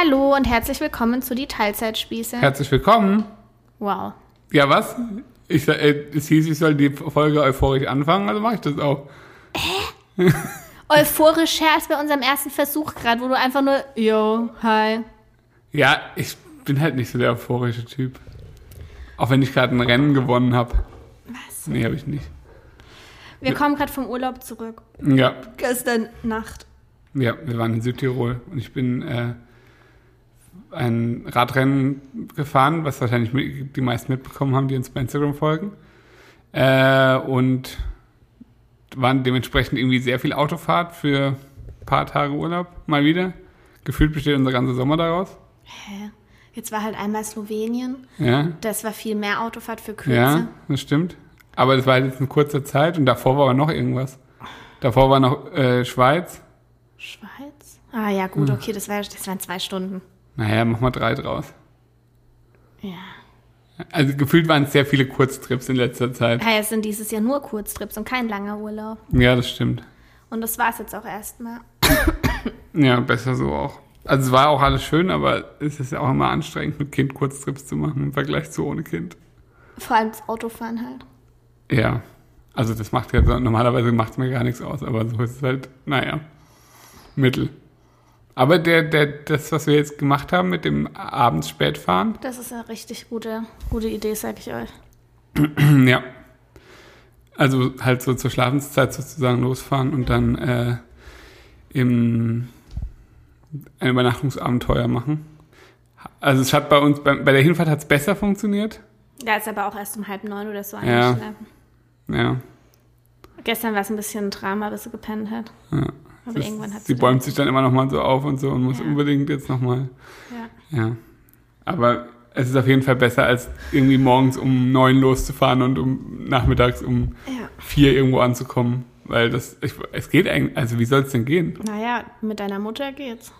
Hallo und herzlich willkommen zu die Teilzeitspieße. Herzlich willkommen. Wow. Ja, was? Ich, äh, es hieß, ich soll die Folge euphorisch anfangen, also mache ich das auch. Euphorischer als bei unserem ersten Versuch gerade, wo du einfach nur, yo, hi. Ja, ich bin halt nicht so der euphorische Typ. Auch wenn ich gerade ein Rennen gewonnen habe. Was? Nee, habe ich nicht. Wir kommen gerade vom Urlaub zurück. Ja, Gestern Nacht. ja, wir waren in Südtirol und ich bin äh, ein Radrennen gefahren, was wahrscheinlich die meisten mitbekommen haben, die uns bei Instagram folgen. Äh, und waren dementsprechend irgendwie sehr viel Autofahrt für ein paar Tage Urlaub, mal wieder. Gefühlt besteht unser ganzer Sommer daraus. Hä? Jetzt war halt einmal Slowenien. Ja, Das war viel mehr Autofahrt für Kürze. ja, das stimmt. Aber das war halt jetzt in kurzer Zeit und davor war noch irgendwas. Davor war noch äh, Schweiz. Schweiz? Ah ja, gut, okay, das, war, das waren zwei Stunden. Naja, mach mal drei draus. Ja. Also gefühlt waren es sehr viele Kurztrips in letzter Zeit. Ja, es sind dieses Jahr nur Kurztrips und kein langer Urlaub. Ja, das stimmt. Und das war es jetzt auch erstmal. Ja, besser so auch. Also es war auch alles schön, aber es ist ja auch immer anstrengend, mit Kind Kurztrips zu machen im Vergleich zu ohne Kind. Vor allem das Autofahren halt. Ja. Also das macht ja so, normalerweise macht es mir gar nichts aus, aber so ist es halt, naja, Mittel. Aber der, der, das, was wir jetzt gemacht haben mit dem abends spät fahren, Das ist eine richtig gute, gute Idee, sag ich euch. ja. Also halt so zur Schlafenszeit sozusagen losfahren und dann äh, im ein Übernachtungsabenteuer machen. Also es hat bei uns, bei, bei der Hinfahrt hat es besser funktioniert. Da ist aber auch erst um halb neun oder so Ja. eingeschlafen. Ja. Gestern war es ein bisschen ein Drama, bis sie gepennt hat. ja. Aber Das- irgendwann hat sie sie. bäumt sich dann immer noch mal so auf und so und muss Ja. unbedingt jetzt noch mal. Ja. Ja. Aber es ist auf jeden Fall besser, als irgendwie morgens um neun loszufahren und um nachmittags um ja. vier irgendwo anzukommen. Weil das, ich, es geht eigentlich, also wie soll es denn gehen? Naja, mit deiner Mutter geht's.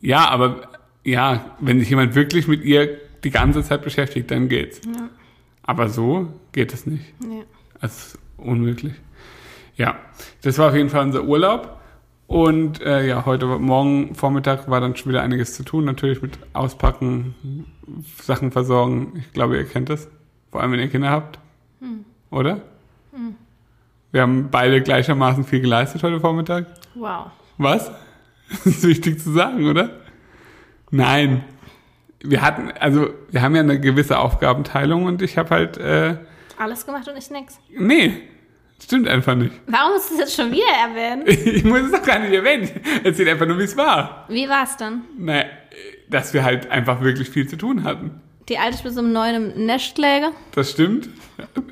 Ja, aber ja, wenn sich jemand wirklich mit ihr die ganze Zeit beschäftigt, dann geht's. Ja. Aber so geht es nicht. Nee. Das ist unmöglich. Ja, das war auf jeden Fall unser Urlaub. Und äh, ja, heute Morgen Vormittag war dann schon wieder einiges zu tun. Natürlich mit Auspacken, Sachen versorgen. Ich glaube, ihr kennt das. Vor allem, wenn ihr Kinder habt. Oder? Wir haben beide gleichermaßen viel geleistet heute Vormittag. Wow. Was? Das ist wichtig zu sagen, oder? Nein. Wir hatten, also wir haben ja eine gewisse Aufgabenteilung und ich habe halt, äh, Alles gemacht und ich nix. nee, stimmt einfach nicht. Warum musst du es jetzt schon wieder erwähnen? Ich muss es doch gar nicht erwähnen. Erzähl einfach nur, wie es war. Wie war's dann? Naja, dass wir halt einfach wirklich viel zu tun hatten. Die alte bis um neun im Nest läge. Das stimmt.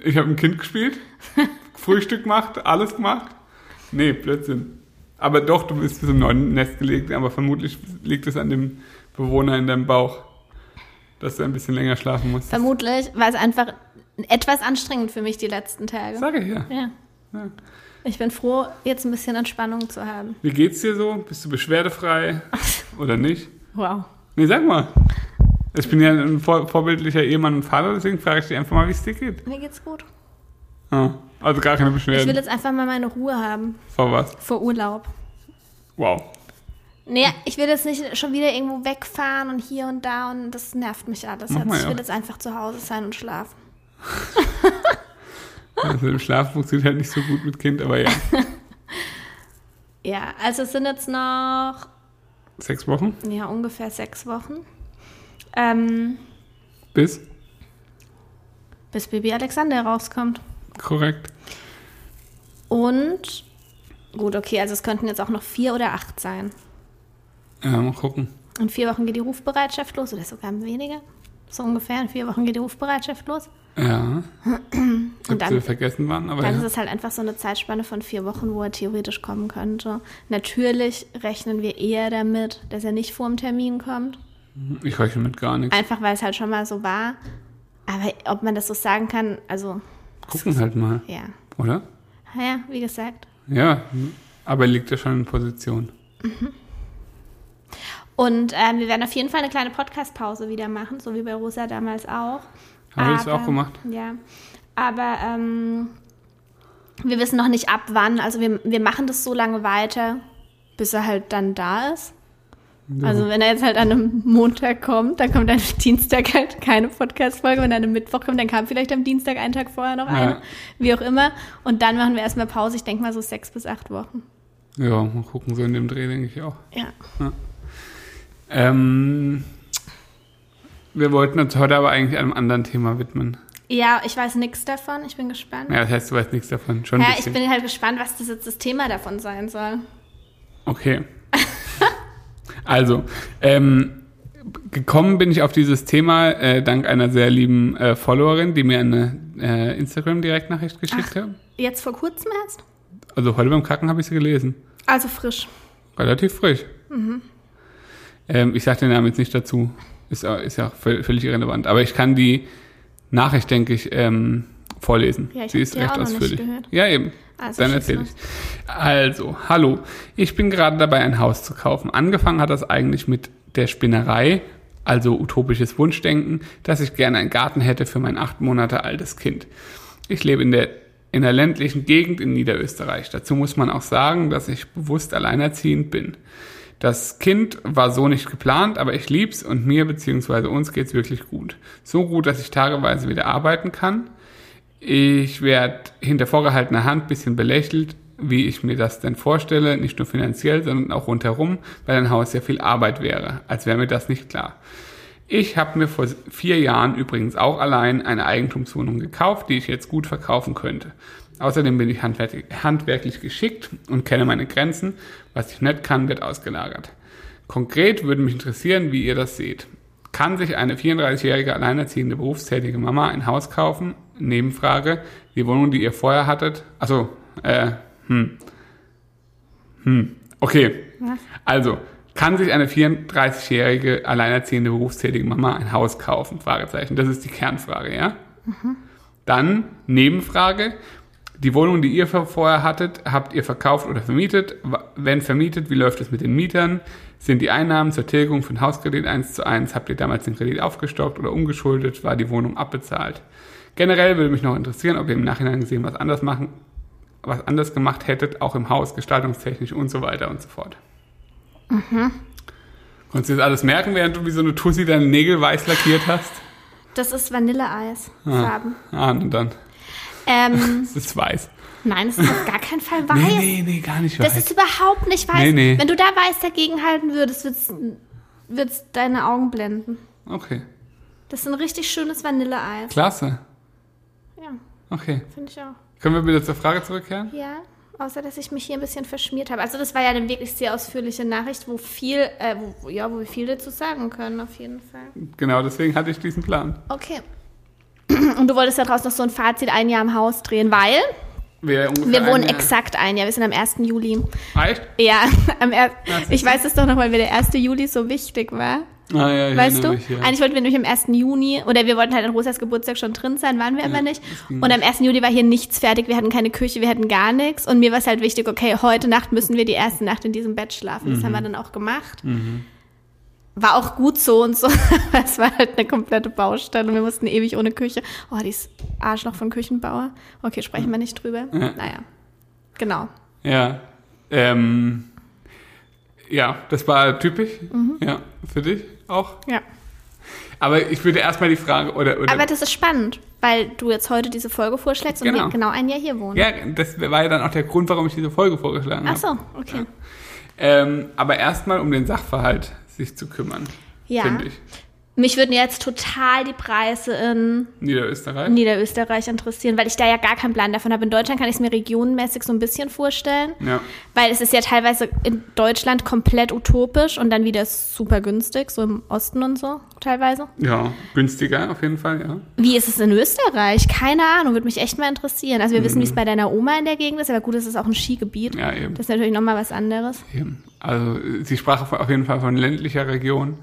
Ich habe ein Kind gespielt, Frühstück gemacht, alles gemacht. Nee, Blödsinn. Aber doch, du bist bis um neun Nest gelegt, aber vermutlich liegt es an dem Bewohner in deinem Bauch, dass du ein bisschen länger schlafen musst. Vermutlich war es einfach etwas anstrengend für mich die letzten Tage. Sag ich ja. Ja. Ja. Ich bin froh, jetzt ein bisschen Entspannung zu haben. Wie geht's dir so? Bist du beschwerdefrei oder nicht? Wow. Nee, sag mal. Ich bin ja ein vor vorbildlicher Ehemann und Vater, deswegen frage ich dich einfach mal, wie es dir geht. Mir geht's gut. Ah, also gar keine Ich will Beschwerden. jetzt einfach mal meine Ruhe haben Vor was? vor Urlaub. Wow. Nee, ich will jetzt nicht schon wieder irgendwo wegfahren und hier und da und das nervt mich alles. Jetzt. mal, Ich will jetzt einfach zu Hause sein und schlafen. Also im Schlaf funktioniert halt nicht so gut mit Kind, aber ja. Ja, also es sind jetzt noch Sechs Wochen ja, ungefähr sechs Wochen. Ähm, bis? bis Baby Alexander rauskommt. Korrekt. Und gut, okay, also es könnten jetzt auch noch vier oder acht sein. Ja, mal gucken. In vier Wochen geht die Rufbereitschaft los oder sogar weniger. So ungefähr. In vier Wochen geht die Rufbereitschaft los. Ja. Und dann- vergessen wann, aber Dann ja. ist es halt einfach so eine Zeitspanne von vier Wochen, wo er theoretisch kommen könnte. Natürlich rechnen wir eher damit, dass er nicht vor dem Termin kommt. ich rechne mit gar nichts. Einfach weil es halt schon mal so war. Aber ob man das so sagen kann, also Gucken halt mal, ja. oder? Ja, wie gesagt. Ja, aber er liegt ja schon in Position. Und ähm, wir werden auf jeden Fall eine kleine Podcast-Pause wieder machen, so wie bei Rosa damals auch. Haben wir das auch gemacht? Ja. Aber ähm, wir wissen noch nicht ab wann. Also wir, wir machen das so lange weiter, bis er halt dann da ist. Also wenn er jetzt halt an einem Montag kommt, dann kommt am Dienstag halt keine Podcast-Folge. Wenn er an einem Mittwoch kommt, dann kam vielleicht am Dienstag einen Tag vorher noch eine. Ja. Wie auch immer. Und dann machen wir erstmal Pause. Ich denke mal so sechs bis acht Wochen. Ja, mal gucken, so in dem Dreh denke ich auch. Ja. Ähm, wir wollten uns heute aber eigentlich einem anderen Thema widmen. Ja, ich weiß nichts davon. Ich bin gespannt. Ja, das heißt, du weißt nichts davon. Schon ein Ja, ich bisschen. bin halt gespannt, was das jetzt das Thema davon sein soll. Okay. also, ähm, gekommen bin ich auf dieses Thema äh, dank einer sehr lieben äh, Followerin, die mir eine äh, Instagram-Direktnachricht geschickt hat. Jetzt vor kurzem erst? Also heute beim Kacken habe ich sie gelesen. Also frisch. Relativ frisch. Ähm, ich sage den Namen jetzt nicht dazu. Ist, auch- ist ja völlig irrelevant. Aber ich kann die Nachricht, denke ich, ähm, vorlesen. Ja, ich Sie ist recht ausführlich. Ja, eben. Also Dann erzähle ich. Also, hallo. Ich bin gerade dabei, ein Haus zu kaufen. Angefangen hat das eigentlich mit der Spinnerei, also utopisches Wunschdenken, dass ich gerne einen Garten hätte für mein acht Monate altes Kind. Ich lebe in der, in der ländlichen Gegend in Niederösterreich. Dazu muss man auch sagen, dass ich bewusst alleinerziehend bin. Das Kind war so nicht geplant, aber ich lieb's und mir bzw. uns geht's wirklich gut. So gut, dass ich tageweise wieder arbeiten kann. Ich werde hinter vorgehaltener Hand bisschen belächelt, wie ich mir das denn vorstelle, nicht nur finanziell, sondern auch rundherum, weil ein Haus sehr viel Arbeit wäre, als wäre mir das nicht klar. Ich habe mir vor vier Jahren übrigens auch allein eine Eigentumswohnung gekauft, die ich jetzt gut verkaufen könnte. Außerdem bin ich handwerklich, geschickt und kenne meine Grenzen. Was ich nicht kann, wird ausgelagert. Konkret würde mich interessieren, wie ihr das seht. Kann sich eine 34-jährige alleinerziehende berufstätige Mama ein Haus kaufen? Nebenfrage. Die Wohnung, die ihr vorher hattet? Also, äh, hm. Hm. Okay. Was? Also, kann sich eine 34-jährige alleinerziehende berufstätige Mama ein Haus kaufen? Fragezeichen. Das ist die Kernfrage, ja? Dann Nebenfrage. Die Wohnung, die ihr vorher hattet, habt ihr verkauft oder vermietet? Wenn vermietet, wie läuft es mit den Mietern? Sind die Einnahmen zur Tilgung den Hauskredit 1 zu 1? Habt ihr damals den Kredit aufgestockt oder umgeschuldet? War die Wohnung abbezahlt? Generell würde mich noch interessieren, ob ihr im Nachhinein gesehen was anders machen, was anders gemacht hättet, auch im Haus, gestaltungstechnisch und so weiter und so fort. Konntest du jetzt alles merken, während du wie so eine Tussi deine Nägel weiß lackiert hast? Das ist Vanilleeis. Farben. Ah, und dann. Ähm, Das ist weiß. nein, es ist auf gar keinen Fall weiß. Nee, nee, nee, gar nicht Das weiß. ist überhaupt nicht weiß. Nee, nee. Wenn du da weiß dagegen halten würdest, wird's, wird's deine Augen blenden. Okay, Das ist ein richtig schönes Vanilleeis. klasse. Ja, Okay. finde ich auch. Können wir wieder zur Frage zurückkehren? Ja, außer dass ich mich hier ein bisschen verschmiert habe. Also das war ja eine wirklich sehr ausführliche Nachricht, wo viel, äh, wo, ja, wo wir viel dazu sagen können, auf jeden Fall. Genau, deswegen hatte ich diesen Plan. Okay. Und du wolltest daraus noch so ein Fazit ein Jahr im Haus drehen, weil Wir, wir wohnen exakt ein Jahr. Wir sind am 1. Juli. Echt? Ja, am er ich weiß es doch noch, weil mir der 1. Juli so wichtig war. Ah, ja, ich Weißt du? Mich, ja. Eigentlich wollten wir nämlich am 1. Juni, oder wir wollten halt an Rosas Geburtstag schon drin sein, waren wir aber nicht. Und am 1. Juli war hier nichts fertig, wir hatten keine Küche, wir hatten gar nichts. Und mir war es halt wichtig, okay, heute Nacht müssen wir die erste Nacht in diesem Bett schlafen. Das Mhm. haben wir dann auch gemacht. War auch gut so und so. es war halt eine komplette Baustelle und wir mussten ewig ohne Küche. Oh, dieses Arschloch von Küchenbauer. Okay, sprechen wir nicht drüber. Ja. Naja. Genau. Ja. Ähm, ja, das war typisch. Mhm. Ja, für dich auch. Ja. Aber ich würde erstmal die Frage, oder, oder Aber das ist spannend, weil du jetzt heute diese Folge vorschlägst und Genau. wir genau ein Jahr hier wohnen. ja, das war ja dann auch der Grund, warum ich diese Folge vorgeschlagen Ach habe. so, okay. Ähm, aber erstmal um den Sachverhalt sich zu kümmern, Ja. finde ich. Mich würden jetzt total die Preise in Niederösterreich. Niederösterreich interessieren, weil ich da ja gar keinen Plan davon habe. In Deutschland kann ich es mir regionenmäßig so ein bisschen vorstellen, ja. weil es ist ja teilweise in Deutschland komplett utopisch und dann wieder super günstig, so im Osten und so teilweise. ja, günstiger auf jeden Fall, ja. Wie ist es in Österreich? Keine Ahnung, würde mich echt mal interessieren. Also wir wissen, wie es bei deiner Oma in der Gegend ist, aber gut, es ist auch ein Skigebiet. Mhm. Ja, eben. Das ist natürlich nochmal was anderes. eben. Also sie sprach auf jeden Fall von ländlicher Region.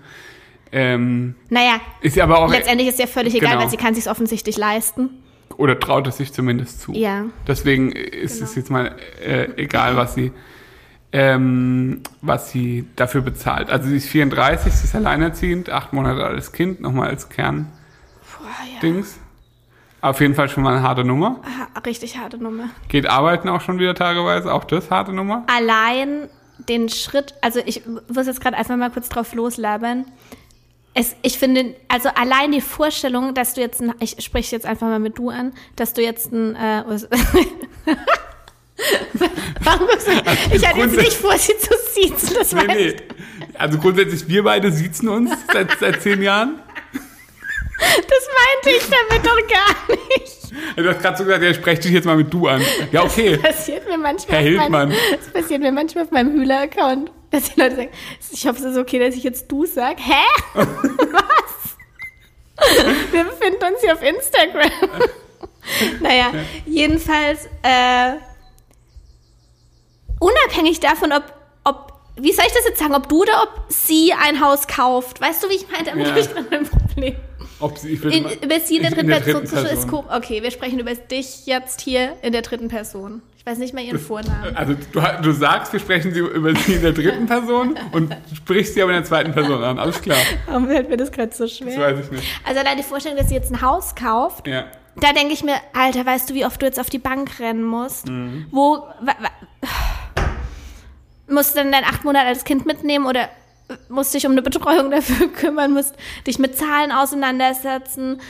Ähm, Naja, ist aber auch letztendlich ist ja völlig egal, Genau. weil sie kann sich offensichtlich leisten. oder traut es sich zumindest zu. Ja. Deswegen ist Genau. es jetzt mal äh, egal, was sie ähm, was sie dafür bezahlt. Also sie ist 34, sie ist alleinerziehend, acht Monate altes Kind, nochmal als Kerndings. Ja. Auf jeden Fall schon mal eine harte Nummer. Ah, Richtig harte Nummer. Geht arbeiten auch schon wieder tageweise, auch das harte Nummer. Allein den Schritt, also ich muss jetzt gerade einfach mal kurz drauf loslabern. Es, ich finde, also allein die Vorstellung, dass du jetzt, ein, ich spreche jetzt einfach mal mit du an, dass du jetzt ein, äh, Warum guckst du, ich hatte jetzt nicht vor, sie zu siezen, das nee, nee. Also grundsätzlich, wir beide siezen uns seit, seit zehn Jahren. Das meinte ich damit doch gar nicht. Du hast gerade so gesagt, ja, sprech dich jetzt mal mit du an. Ja, okay. Das passiert mir manchmal. Herr Hildmann. Meinem, das passiert mir manchmal auf meinem Hühler-Account. Dass die Leute sagen, ich hoffe, es ist okay, dass ich jetzt du sage. Hä? Was? Wir befinden uns hier auf Instagram. naja, ja. jedenfalls, äh, unabhängig davon, ob, ob, wie soll ich das jetzt sagen, ob du oder ob sie ein Haus kauft. Weißt du, wie ich meine? Damit ja. habe ich dran ein Problem. Ob sie, ich will in, über sie in der dritten, in der dritten Person. Person. Ist, okay, wir sprechen über dich jetzt hier in der dritten Person. Ich weiß nicht mal ihren Vornamen. Also du, du sagst, wir sprechen sie über sie in der dritten Person und sprichst sie aber in der zweiten Person an. Alles klar. Warum fällt mir das gerade so schwer? Das weiß ich nicht. Also allein die Vorstellung, dass sie jetzt ein Haus kauft. Ja. Da denke ich mir, Alter, weißt du, wie oft du jetzt auf die Bank rennen musst? Mhm. Wo musst du denn dein acht Monate altes Kind mitnehmen oder musst dich um eine Betreuung dafür kümmern, musst dich mit Zahlen auseinandersetzen,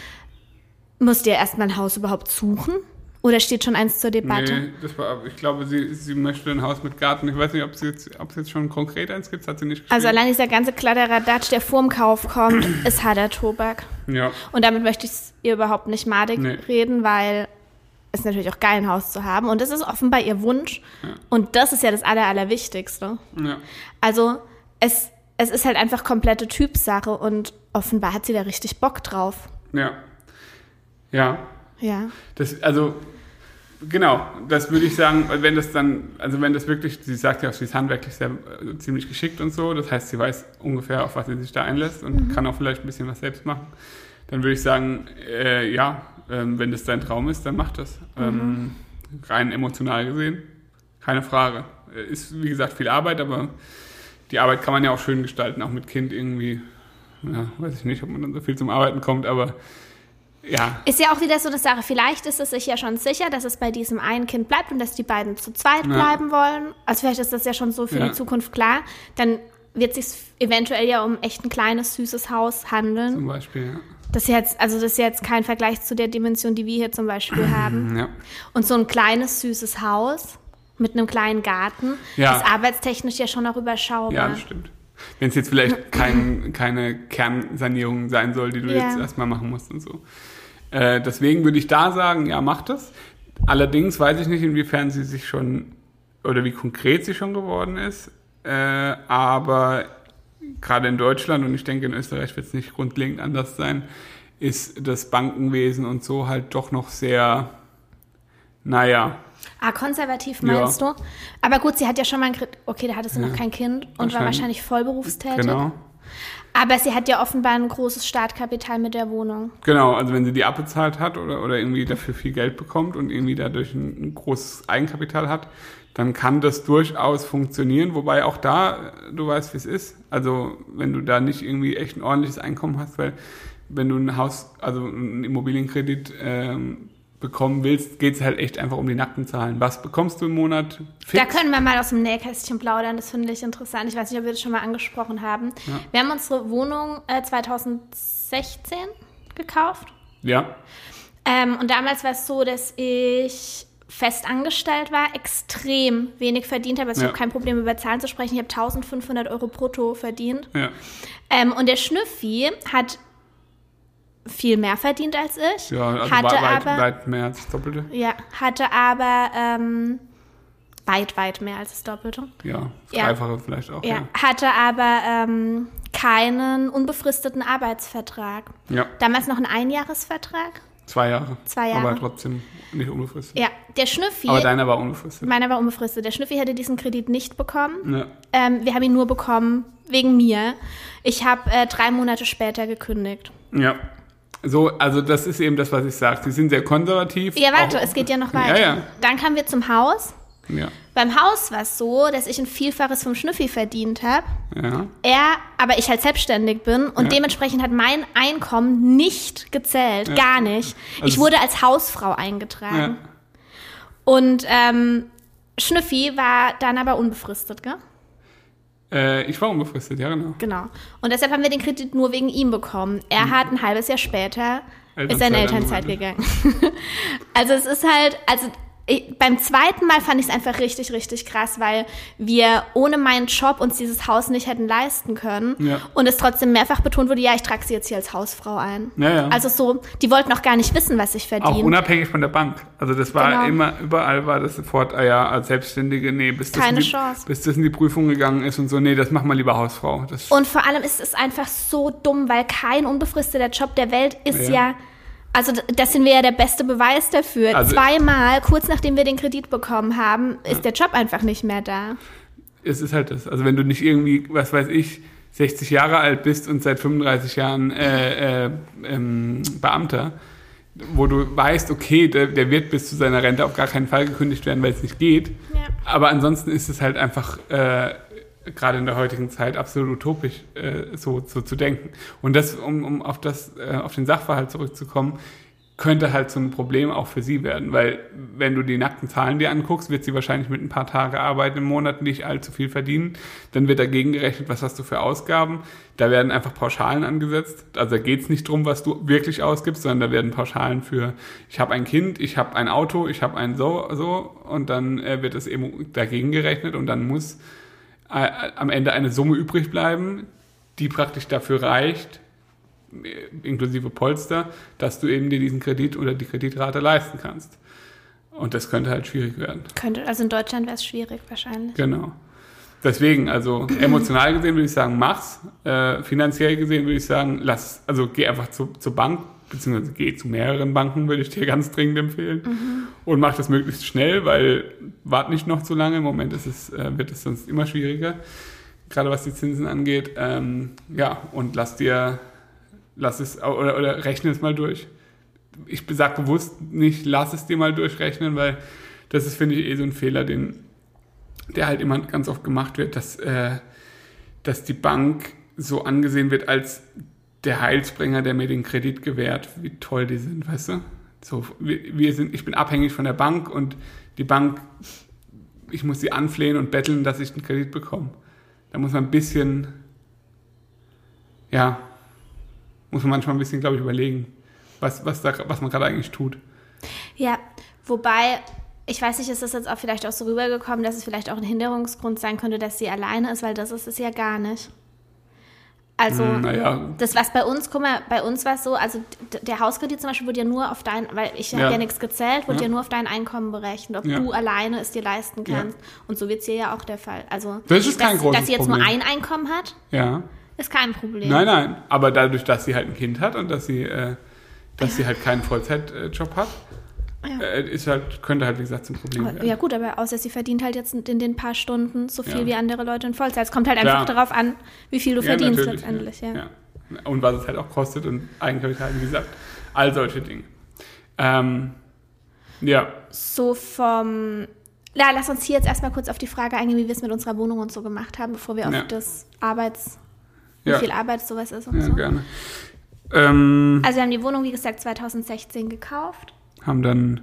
musst dir erstmal ein Haus überhaupt suchen? Oder steht schon eins zur Debatte? Nee, das war, ich glaube, sie, sie möchte ein Haus mit Garten. Ich weiß nicht, ob sie jetzt, ob jetzt schon konkret eins gibt, hat sie nicht geschrieben. Also allein dieser ganze Kladderadatsch, der vorm Kauf kommt, ist harter Tobak. Ja. Und damit möchte ich ihr überhaupt nicht madig nee. reden, weil es natürlich auch geil, ein Haus zu haben. Und das ist offenbar ihr Wunsch. Ja. Und das ist ja das Aller, Allerwichtigste. Ja. Also es, es ist halt einfach komplette Typsache und offenbar hat sie da richtig Bock drauf. Ja. Ja. Ja. Das, also, genau, das würde ich sagen, wenn das dann, also wenn das wirklich, sie sagt ja auch, sie ist handwerklich sehr äh, ziemlich geschickt und so, das heißt, sie weiß ungefähr, auf was sie sich da einlässt und mhm. kann auch vielleicht ein bisschen was selbst machen, dann würde ich sagen, äh, ja, ähm, wenn das dein Traum ist, dann mach das. Mhm. Ähm, rein emotional gesehen, keine Frage. Äh, ist, wie gesagt, viel Arbeit, aber die Arbeit kann man ja auch schön gestalten, auch mit Kind irgendwie. Ja, weiß ich nicht, ob man dann so viel zum Arbeiten kommt, aber ja. Ist ja auch wieder so eine Sache. Vielleicht ist es sich ja schon sicher, dass es bei diesem einen Kind bleibt und dass die beiden zu zweit ja. bleiben wollen. Also vielleicht ist das ja schon so für ja. die Zukunft klar. Dann wird es sich eventuell ja um echt ein kleines, süßes Haus handeln. Zum Beispiel, ja. Das ist jetzt, also das ist jetzt kein Vergleich zu der Dimension, die wir hier zum Beispiel haben. Ja. Und so ein kleines, süßes Haus mit einem kleinen Garten ja. ist arbeitstechnisch ja schon auch überschaubar. Ja, das stimmt. Wenn es jetzt vielleicht kein, keine Kernsanierung sein soll, die du ja. jetzt erstmal machen musst und so. Äh, deswegen würde ich da sagen, ja, mach das. Allerdings weiß ich nicht, inwiefern sie sich schon oder wie konkret sie schon geworden ist. Äh, aber gerade in Deutschland und ich denke in Österreich wird es nicht grundlegend anders sein, ist das Bankenwesen und so halt doch noch sehr, naja. Ah, konservativ meinst ja. du? Aber gut, sie hat ja schon mal ein, okay, da hatte sie ja. noch kein Kind und war wahrscheinlich vollberufstätig. Genau. Aber sie hat ja offenbar ein großes Startkapital mit der Wohnung. Genau, also wenn sie die abbezahlt hat oder, oder irgendwie dafür viel Geld bekommt und irgendwie dadurch ein, ein großes Eigenkapital hat, dann kann das durchaus funktionieren. Wobei auch da, du weißt, wie es ist. Also wenn du da nicht irgendwie echt ein ordentliches Einkommen hast, weil wenn du ein Haus, also einen Immobilienkredit ähm, bekommen willst, geht es halt echt einfach um die nackten Zahlen. Was bekommst du im Monat? Fix? Da können wir mal aus dem Nähkästchen plaudern, das finde ich interessant. Ich weiß nicht, ob wir das schon mal angesprochen haben. Ja. Wir haben unsere Wohnung äh, 2016 gekauft. Ja. Ähm, und damals war es so, dass ich fest angestellt war, extrem wenig verdient habe. Also ja. ich habe kein Problem, über Zahlen zu sprechen. Ich habe 1500 Euro brutto verdient. Ja. Ähm, und der Schnüffi hat viel mehr verdient als ich. Ja, also hatte weit, aber, weit mehr als das Doppelte. Ja, hatte aber ähm, weit, weit mehr als das Doppelte. Ja, Dreifache ja. vielleicht auch. Ja, ja. hatte aber ähm, keinen unbefristeten Arbeitsvertrag. Ja. Damals noch einen Einjahresvertrag. Zwei Jahre. Zwei Jahre. Aber trotzdem nicht unbefristet. Ja, der Schnüffi. Aber deiner war unbefristet. Meiner war unbefristet. Der Schnüffi hätte diesen Kredit nicht bekommen. Ja. Ähm, wir haben ihn nur bekommen wegen mir. Ich habe äh, drei Monate später gekündigt. Ja. So, also das ist eben das, was ich sage. Sie sind sehr konservativ. Ja, warte, es geht ja noch weiter. Ja, ja. Dann kamen wir zum Haus. Ja. Beim Haus war es so, dass ich ein Vielfaches vom Schnüffi verdient habe. Ja. Er, aber ich halt selbstständig bin und ja. dementsprechend hat mein Einkommen nicht gezählt, gar nicht. Also ich wurde als Hausfrau eingetragen. Und ähm, Schnüffi war dann aber unbefristet, gell? Äh, ich war unbefristet, ja genau. Genau. Und deshalb haben wir den Kredit nur wegen ihm bekommen. Er Mhm. hat ein halbes Jahr später ist in Elternzeit gegangen. also es ist halt, also ich, beim zweiten Mal fand ich es einfach richtig, richtig krass, weil wir ohne meinen Job uns dieses Haus nicht hätten leisten können. Ja. Und es trotzdem mehrfach betont wurde, ja, ich trage sie jetzt hier als Hausfrau ein. Ja, ja. Also so, die wollten auch gar nicht wissen, was ich Auch verdiene. unabhängig von der Bank. Also das war Genau. immer, überall war das sofort, ah ja, als Selbstständige, nee, bis das, Keine in die, Chance. bis das in die Prüfung gegangen ist und so, nee, das mach mal lieber Hausfrau. Das, Und vor allem ist es einfach so dumm, weil kein unbefristeter Job der Welt ist Ja. Ja. also das sind wir ja der beste Beweis dafür. Also- Zweimal, kurz nachdem wir den Kredit bekommen haben, ist der Job einfach nicht mehr da. es ist halt das. Also wenn du nicht irgendwie, was weiß ich, 60 Jahre alt bist und seit 35 Jahren äh, äh, ähm, Beamter, wo du weißt, okay, der, der wird bis zu seiner Rente auf gar keinen Fall gekündigt werden, weil es nicht geht. Ja. Aber ansonsten ist es halt einfach äh, gerade in der heutigen Zeit absolut utopisch, äh, so, so zu denken. Und das, um, um auf das, äh, auf den Sachverhalt zurückzukommen, könnte halt so ein Problem auch für sie werden, weil wenn du die nackten Zahlen dir anguckst, wird sie wahrscheinlich mit ein paar Tage Arbeit im Monat nicht allzu viel verdienen. Dann wird dagegen gerechnet, was hast du für Ausgaben. Da werden einfach Pauschalen angesetzt. Also da geht es nicht drum, was du wirklich ausgibst, sondern da werden Pauschalen für, ich habe ein Kind, ich habe ein Auto, ich habe ein so, so und dann äh, wird es eben dagegen gerechnet und dann muss am Ende eine Summe übrig bleiben, die praktisch dafür reicht, inklusive Polster, dass du eben dir diesen Kredit oder die Kreditrate leisten kannst. Und das könnte halt schwierig werden. Könnte, also in Deutschland wäre es schwierig wahrscheinlich. Genau. Deswegen, also emotional gesehen würde ich sagen, mach's. Äh, finanziell gesehen würde ich sagen, lass, also geh einfach zu, zur Bank, beziehungsweise geh zu mehreren Banken, würde ich dir ganz dringend empfehlen. Und mach das möglichst schnell, weil wart nicht noch zu lange. Im Moment ist es, äh, wird es sonst immer schwieriger, gerade was die Zinsen angeht. Ähm, ja, und lass dir, lass es, oder, oder rechne es mal durch. Ich sag bewusst nicht, lass es dir mal durchrechnen, weil das ist, finde ich, eh so ein Fehler, den der halt immer ganz oft gemacht wird, dass, äh, dass die Bank so angesehen wird als der Heilsbringer, der mir den Kredit gewährt, wie toll die sind, weißt du? So, wir, wir sind, ich bin abhängig von der Bank und die Bank, ich muss sie anflehen und betteln, dass ich den Kredit bekomme. Da muss man ein bisschen, ja, muss man manchmal ein bisschen, glaube ich, überlegen, was, was, da, was man gerade eigentlich tut. Ja, wobei, ich weiß nicht, ist das jetzt auch vielleicht auch so rübergekommen, dass es vielleicht auch ein Hinderungsgrund sein könnte, dass sie alleine ist, weil das ist es ja gar nicht. Also, Hm, naja. das, was bei uns, guck mal, bei uns war es so, also der Hauskredit zum Beispiel wurde ja nur auf dein, weil ich habe Ja. ja nichts gezählt, wurde Ja. ja. nur auf dein Einkommen berechnet, ob Ja. du alleine es dir leisten Ja. kannst. Und so wird es hier ja auch der Fall. Also, Das ist kein dass, großes dass sie jetzt Problem. nur ein Einkommen hat, Ja. ist kein Problem. Nein, nein. Aber dadurch, dass sie halt ein Kind hat und dass sie, äh, dass sie halt keinen Vollzeitjob hat, Ja. äh, ist halt, könnte halt, wie gesagt, zum Problem Aber, werden. ja gut, aber außer sie verdient halt jetzt in den paar Stunden so viel Ja. wie andere Leute in Vollzeit. Es kommt halt Klar. einfach darauf an, wie viel du Ja, verdienst letztendlich. Ja. Und was es halt auch kostet und Eigenkapital, wie gesagt. All solche Dinge. Ähm, ja, So vom... Ja, lass uns hier jetzt erstmal kurz auf die Frage eingehen, wie wir es mit unserer Wohnung und so gemacht haben, bevor wir auf das Arbeits... Wie viel Arbeit sowas ist und ja so. gerne. Ähm, Also wir haben die Wohnung, wie gesagt, 2016 gekauft. Haben dann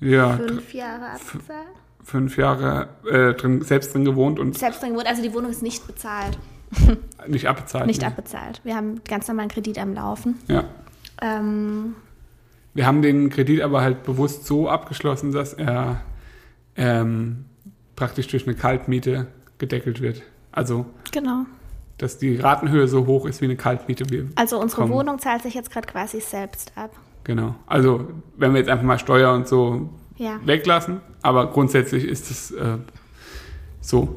ja, Fünf Jahre abbezahlt. fünf Jahre äh, drin, selbst drin gewohnt und Selbst drin gewohnt. Also die Wohnung ist nicht bezahlt. nicht abbezahlt. Nicht ne? abbezahlt. Wir haben ganz normalen Kredit am Laufen. Ja. Ähm, Wir haben den Kredit aber halt bewusst so abgeschlossen, dass er ähm, praktisch durch eine Kaltmiete gedeckelt wird. Also, genau. dass die Ratenhöhe so hoch ist wie eine Kaltmiete. Wir, Also unsere Komm. Wohnung zahlt sich jetzt gerade quasi selbst ab. Genau. Also, wenn wir jetzt einfach mal Steuer und so Ja. weglassen, aber grundsätzlich ist es äh, so.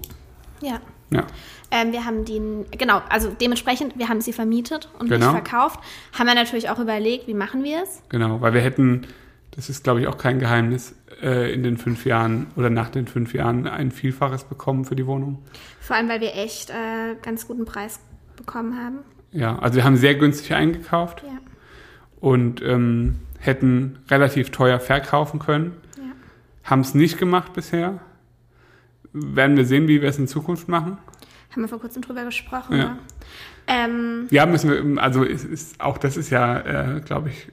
Ja. Ja, Ähm, wir haben die, genau, also dementsprechend, wir haben sie vermietet und Genau. nicht verkauft. Haben wir natürlich auch überlegt, wie machen wir es? genau. Weil wir hätten, das ist glaube ich auch kein Geheimnis, äh, in den fünf Jahren oder nach den fünf Jahren ein Vielfaches bekommen für die Wohnung. Vor allem, weil wir echt äh, ganz guten Preis bekommen haben. Ja, also wir haben sehr günstig eingekauft. Ja. Und ähm, hätten relativ teuer verkaufen können. Ja. Haben es nicht gemacht bisher. Werden wir sehen, wie wir es in Zukunft machen. Haben wir vor kurzem drüber gesprochen. Ja. Ja. Ähm, Ja, müssen wir, also es ist, auch das ist ja, äh, glaube ich,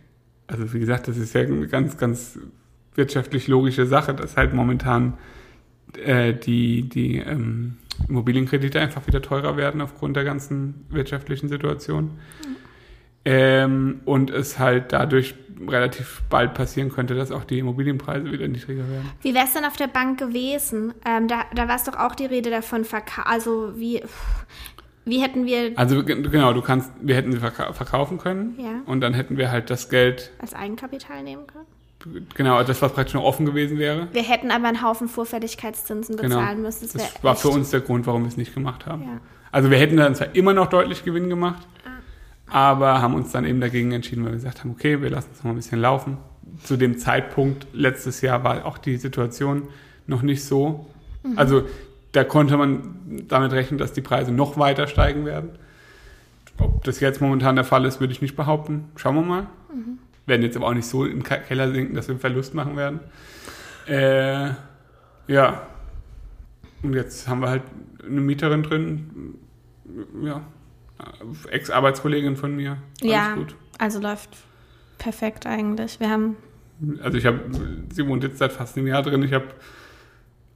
also wie gesagt, das ist ja eine ganz, ganz wirtschaftlich logische Sache, dass halt momentan äh, die, die, ähm, Immobilienkredite einfach wieder teurer werden aufgrund der ganzen wirtschaftlichen Situation. Ähm, und es halt dadurch relativ bald passieren könnte, dass auch die Immobilienpreise wieder niedriger werden. Wie wäre es denn auf der Bank gewesen? Ähm, da da war es doch auch die Rede davon, verka also wie, wie hätten wir Also genau, du kannst, wir hätten sie verka verkaufen können Ja. und dann hätten wir halt das Geld, als Eigenkapital nehmen können? genau, das was praktisch noch offen gewesen wäre. Wir hätten aber einen Haufen Vorfälligkeitszinsen Genau. bezahlen müssen. Das, Das war für uns der Grund, warum wir es nicht gemacht haben. Ja. Also wir hätten dann zwar immer noch deutlich Gewinn gemacht, aber haben uns dann eben dagegen entschieden, weil wir gesagt haben, okay, wir lassen es noch mal ein bisschen laufen. Zu dem Zeitpunkt letztes Jahr war auch die Situation noch nicht so. Also da konnte man damit rechnen, dass die Preise noch weiter steigen werden. Ob das jetzt momentan der Fall ist, würde ich nicht behaupten. Schauen wir mal. Werden jetzt aber auch nicht so Ke- Keller sinken, dass wir einen Verlust machen werden. Äh, ja. Und jetzt haben wir halt eine Mieterin drin. Ja. Ex-Arbeitskollegin von mir. Alles Ja, gut. also läuft perfekt eigentlich. Wir haben Also ich habe, sie wohnt jetzt seit fast einem Jahr drin. Ich habe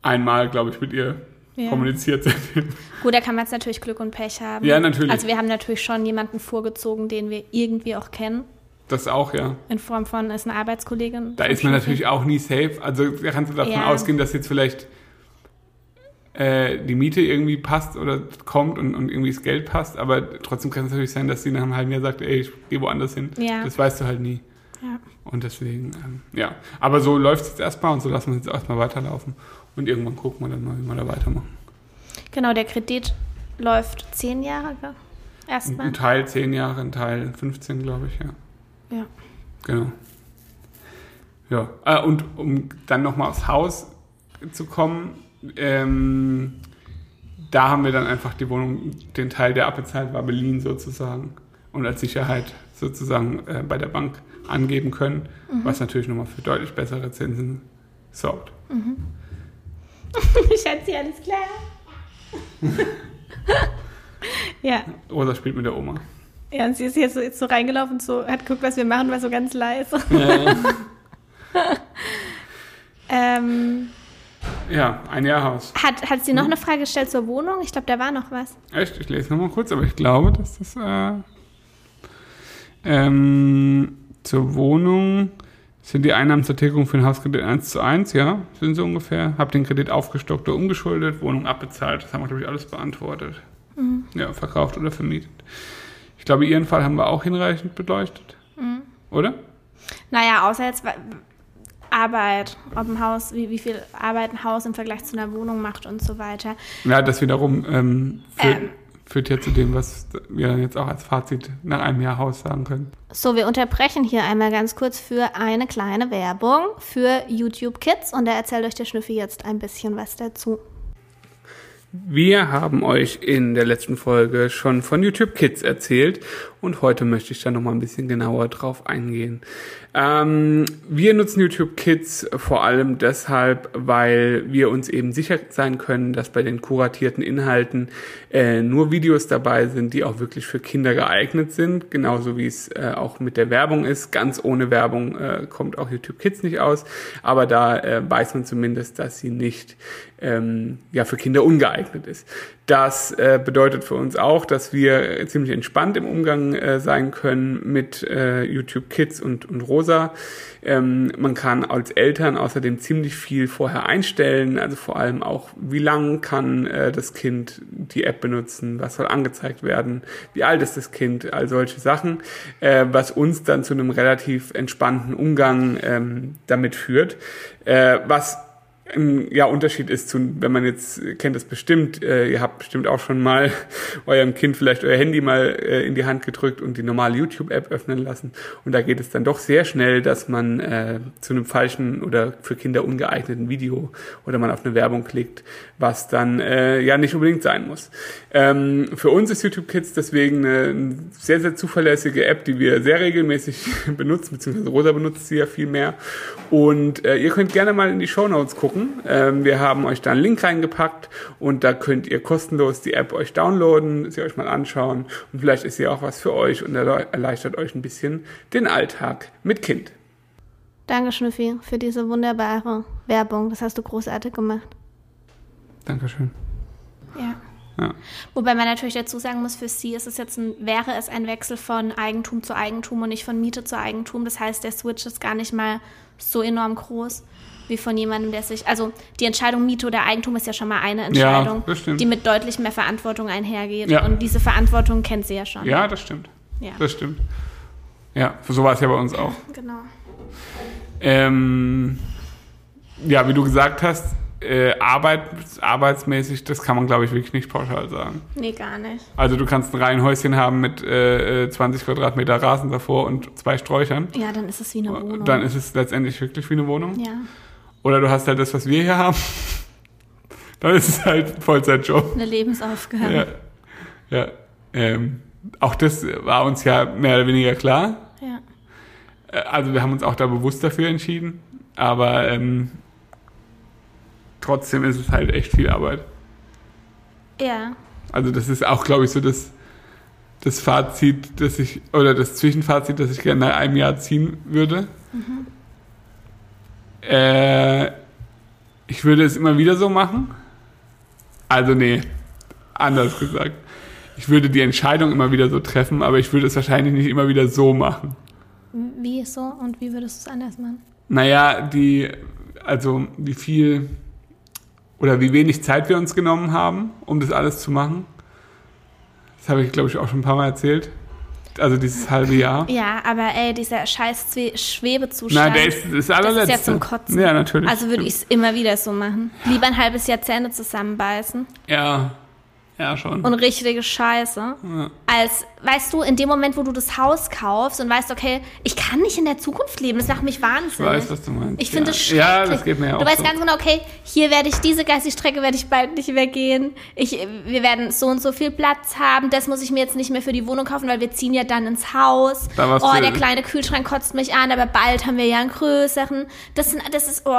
einmal, glaube ich, mit ihr Ja. kommuniziert seitdem. Gut, da kann man jetzt natürlich Glück und Pech haben. Ja, natürlich. Also wir haben natürlich schon jemanden vorgezogen, den wir irgendwie auch kennen. Das auch, ja. In Form von, ist eine Arbeitskollegin. Da ist man natürlich auch nie safe. Also da kannst du davon Ja. ausgehen, dass jetzt vielleicht äh, die Miete irgendwie passt oder kommt und, und irgendwie das Geld passt, aber trotzdem kann es natürlich sein, dass sie nach einem halben Jahr sagt, ey, ich gehe woanders hin. Ja. Das weißt du halt nie. Ja. Und deswegen, ähm, ja. Aber so läuft es jetzt erstmal und so lassen wir es jetzt erstmal weiterlaufen. Und irgendwann gucken wir dann mal, wie wir da weitermachen. Genau, der Kredit läuft zehn Jahre erstmal. Ein Teil 10 Jahre, ein Teil 15, glaube ich, ja. Ja. Genau. Ja, äh, und um dann nochmal aufs Haus zu kommen, ähm, da haben wir dann einfach die Wohnung, den Teil, der abbezahlt war, beliehen sozusagen und als Sicherheit sozusagen äh, bei der Bank angeben können, was natürlich nochmal für deutlich bessere Zinsen sorgt. Schatzi, alles klar? ja. Rosa spielt mit der Oma. Ja, und sie ist jetzt so, jetzt so reingelaufen und so, hat geguckt, was wir machen, war so ganz leise. ähm, Ja, ein Jahrhaus. hat, hat sie noch eine Frage gestellt zur Wohnung? Ich glaube, da war noch was. Echt? Ich lese nochmal kurz, aber ich glaube, dass das äh, ähm, zur Wohnung sind die Einnahmen zur Tilgung für den Hauskredit 1 zu 1, ja, sind so ungefähr. Hab den Kredit aufgestockt oder umgeschuldet, Wohnung abbezahlt. Das haben wir, glaube ich, alles beantwortet. Ja, verkauft oder vermietet. Ich glaube, Ihren Fall haben wir auch hinreichend beleuchtet. Oder? Naja, außer jetzt Arbeit, ob ein Haus, wie, wie viel Arbeit ein Haus im Vergleich zu einer Wohnung macht und so weiter. Ja, das wiederum ähm, führt, Ähm. führt ja zu dem, was wir dann jetzt auch als Fazit nach einem Jahr Haus sagen können. So, wir unterbrechen hier einmal ganz kurz für eine kleine Werbung für YouTube Kids und da erzählt euch der Schnüffi jetzt ein bisschen was dazu. Wir haben euch in der letzten Folge schon von YouTube Kids erzählt und heute möchte ich da noch mal ein bisschen genauer drauf eingehen. Ähm, wir nutzen YouTube Kids vor allem deshalb, weil wir uns eben sicher sein können, dass bei den kuratierten Inhalten äh, nur Videos dabei sind, die auch wirklich für Kinder geeignet sind, genauso wie es äh, auch mit der Werbung ist. Ganz ohne Werbung äh, kommt auch YouTube Kids nicht aus, aber da äh, weiß man zumindest, dass sie nicht ähm, ja für Kinder ungeeignet ist. Das äh, bedeutet für uns auch, dass wir ziemlich entspannt im Umgang äh, sein können mit äh, YouTube Kids und, und Rosa. Ähm, man kann als Eltern außerdem ziemlich viel vorher einstellen, also vor allem auch, wie lang kann äh, das Kind die App benutzen, was soll angezeigt werden, wie alt ist das Kind, all solche Sachen, äh, was uns dann zu einem relativ entspannten Umgang ähm, damit führt, äh, was ein ja, Unterschied ist zu, wenn man jetzt äh, kennt das bestimmt, äh, ihr habt bestimmt auch schon mal eurem Kind vielleicht euer Handy mal äh, in die Hand gedrückt und die normale YouTube-App öffnen lassen. Und da geht es dann doch sehr schnell, dass man äh, zu einem falschen oder für Kinder ungeeigneten Video oder man auf eine Werbung klickt, was dann äh, ja nicht unbedingt sein muss. Ähm, für uns ist YouTube Kids deswegen eine sehr, sehr zuverlässige App, die wir sehr regelmäßig benutzen, beziehungsweise Rosa benutzt sie ja viel mehr. Und äh, ihr könnt gerne mal in die Show Notes gucken. Ähm, wir haben euch da einen Link reingepackt und da könnt ihr kostenlos die App euch downloaden, sie euch mal anschauen und vielleicht ist sie auch was für euch und erleichtert euch ein bisschen den Alltag mit Kind. Danke, Schnüffi, für diese wunderbare Werbung. Das hast du großartig gemacht. Dankeschön. Ja. Ja. Wobei man natürlich dazu sagen muss, für sie ist es jetzt ein, wäre es ein Wechsel von Eigentum zu Eigentum und nicht von Miete zu Eigentum. Das heißt, der Switch ist gar nicht mal so enorm groß wie von jemandem, der sich. Also die Entscheidung Miete oder Eigentum ist ja schon mal eine Entscheidung, stimmt. die mit deutlich mehr Verantwortung einhergeht. Ja. Und diese Verantwortung kennt sie ja schon. Ja, das stimmt. Ja. Das stimmt. Ja, so war es ja bei uns auch. Genau. Ähm, ja, wie du gesagt hast, äh, Arbeit, arbeitsmäßig, das kann man, glaube ich, wirklich nicht pauschal sagen. Nee, gar nicht. Also du kannst ein Reihenhäuschen haben mit äh, äh, 20 Quadratmeter Rasen davor und zwei Sträuchern. Ja, dann ist es wie eine Wohnung. Dann ist es letztendlich wirklich wie eine Wohnung. ja, Oder du hast halt das, was wir hier haben. Dann ist es halt ein Vollzeitjob. eine Lebensaufgabe. Ja. ja. Ähm, auch das war uns ja mehr oder weniger klar. Ja. Äh, Also wir haben uns auch da bewusst dafür entschieden. Aber ähm, trotzdem ist es halt echt viel Arbeit. ja. Also das ist auch, glaube ich, so das, das Fazit, das ich, oder das Zwischenfazit, das ich gerne nach einem Jahr ziehen würde. Äh, ich würde es immer wieder so machen. Also nee, anders gesagt. Ich würde die Entscheidung immer wieder so treffen, aber ich würde es wahrscheinlich nicht immer wieder so machen. Wie so und wie würdest du es anders machen? Naja, die, also wie viel oder wie wenig Zeit wir uns genommen haben, um das alles zu machen. Das habe ich, glaube ich, auch schon ein paar Mal erzählt. Also dieses halbe Jahr. Ja, aber ey, dieser scheiß Schwebezustand. Nein, der ist allerletzte. Das ist ja zum Kotzen. Ja, natürlich. Also würde ich es immer wieder so machen. Lieber ein halbes Jahr Zähne zusammenbeißen Ja, ja schon. und richtige Scheiße. Ja. Als, weißt du, in dem Moment, wo du das Haus kaufst und weißt, okay, ich kann nicht in der Zukunft leben, das macht mich wahnsinnig. Ich weiß, was du meinst. Ich finde ja. es schrecklich. Ja, das geht mir ja auch Du weißt so. ganz genau, okay, hier werde ich, diese Geistesstrecke werde ich bald nicht mehr gehen. Ich, wir werden so und so viel Platz haben. Das muss ich mir jetzt nicht mehr für die Wohnung kaufen, weil wir ziehen ja dann ins Haus. Da oh, der kleine Kühlschrank kotzt mich an, aber bald haben wir ja einen größeren. Das, sind, das ist, oh,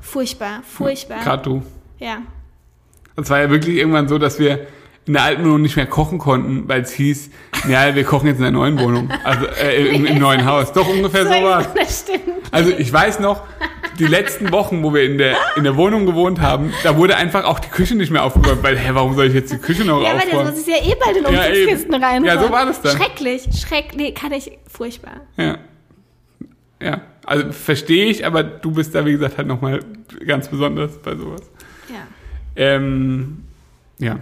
furchtbar, furchtbar. Gerade du. Ja. Es war ja wirklich irgendwann so, dass wir in der alten Wohnung nicht mehr kochen konnten, weil es hieß, ja, wir kochen jetzt in der neuen Wohnung. Also äh, im, im neuen Haus. Doch ungefähr so war. Das. Also ich weiß noch, die letzten Wochen, wo wir in der, in der Wohnung gewohnt haben, da wurde einfach auch die Küche nicht mehr aufgeräumt, weil, hä, warum soll ich jetzt die Küche noch Ja, aber das aufräumen? muss ich ja eh bald in Ja. Umzugskisten reinräumen. Ja, so war das dann. Schrecklich, schrecklich, nee, kann ich, furchtbar. Ja. Ja. Also verstehe ich, aber du bist da, wie gesagt, halt nochmal ganz besonders bei sowas. Ja. Ähm, ja.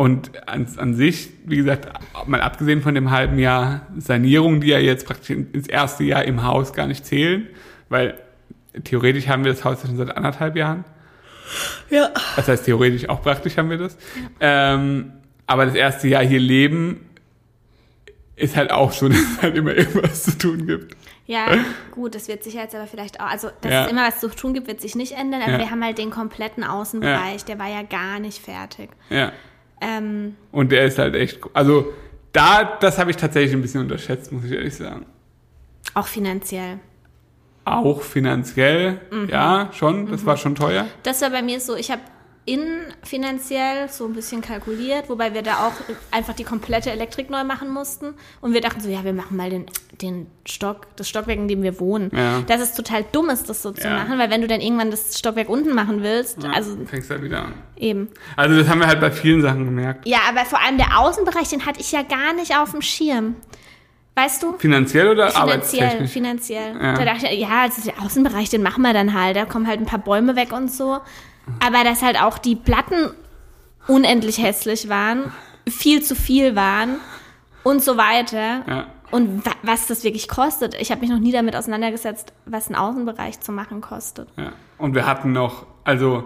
Und an, an sich, wie gesagt, mal abgesehen von dem halben Jahr Sanierung, die ja jetzt praktisch ins erste Jahr im Haus gar nicht zählen, weil theoretisch haben wir das Haus ja schon seit anderthalb Jahren. Ja. Das heißt, theoretisch auch praktisch haben wir das. Ähm, aber das erste Jahr hier leben ist halt auch so, dass es halt immer irgendwas zu tun gibt. Ja, gut, das wird sich jetzt aber vielleicht auch, also dass Ja. es immer was zu tun gibt, wird sich nicht ändern, aber Ja. wir haben halt den kompletten Außenbereich, der war ja gar nicht fertig. Ja. Ähm, Und der ist halt echt, also da, das habe ich tatsächlich ein bisschen unterschätzt, muss ich ehrlich sagen. auch finanziell. Auch finanziell, Mhm. ja, schon, das war schon teuer. Das war bei mir so, ich habe innen finanziell so ein bisschen kalkuliert, wobei wir da auch einfach die komplette Elektrik neu machen mussten. Und wir dachten so, ja, wir machen mal den, den Stock, das Stockwerk, in dem wir wohnen. Ja. Das ist total dumm ist, das so zu Ja. machen, weil wenn du dann irgendwann das Stockwerk unten machen willst, Ja, also fängst halt wieder an. eben. Also das haben wir halt bei vielen Sachen gemerkt. Ja, aber vor allem der Außenbereich, den hatte ich ja gar nicht auf dem Schirm. Weißt du? Finanziell oder Finanziell, finanziell. Ja. Da dachte ich, ja, also der Außenbereich, den machen wir dann halt. Da kommen halt ein paar Bäume weg und so. Aber dass halt auch die Platten unendlich hässlich waren, viel zu viel waren und so weiter. Ja. Und wa was das wirklich kostet. Ich habe mich noch nie damit auseinandergesetzt, was ein Außenbereich zu machen kostet. Ja. Und wir hatten noch, also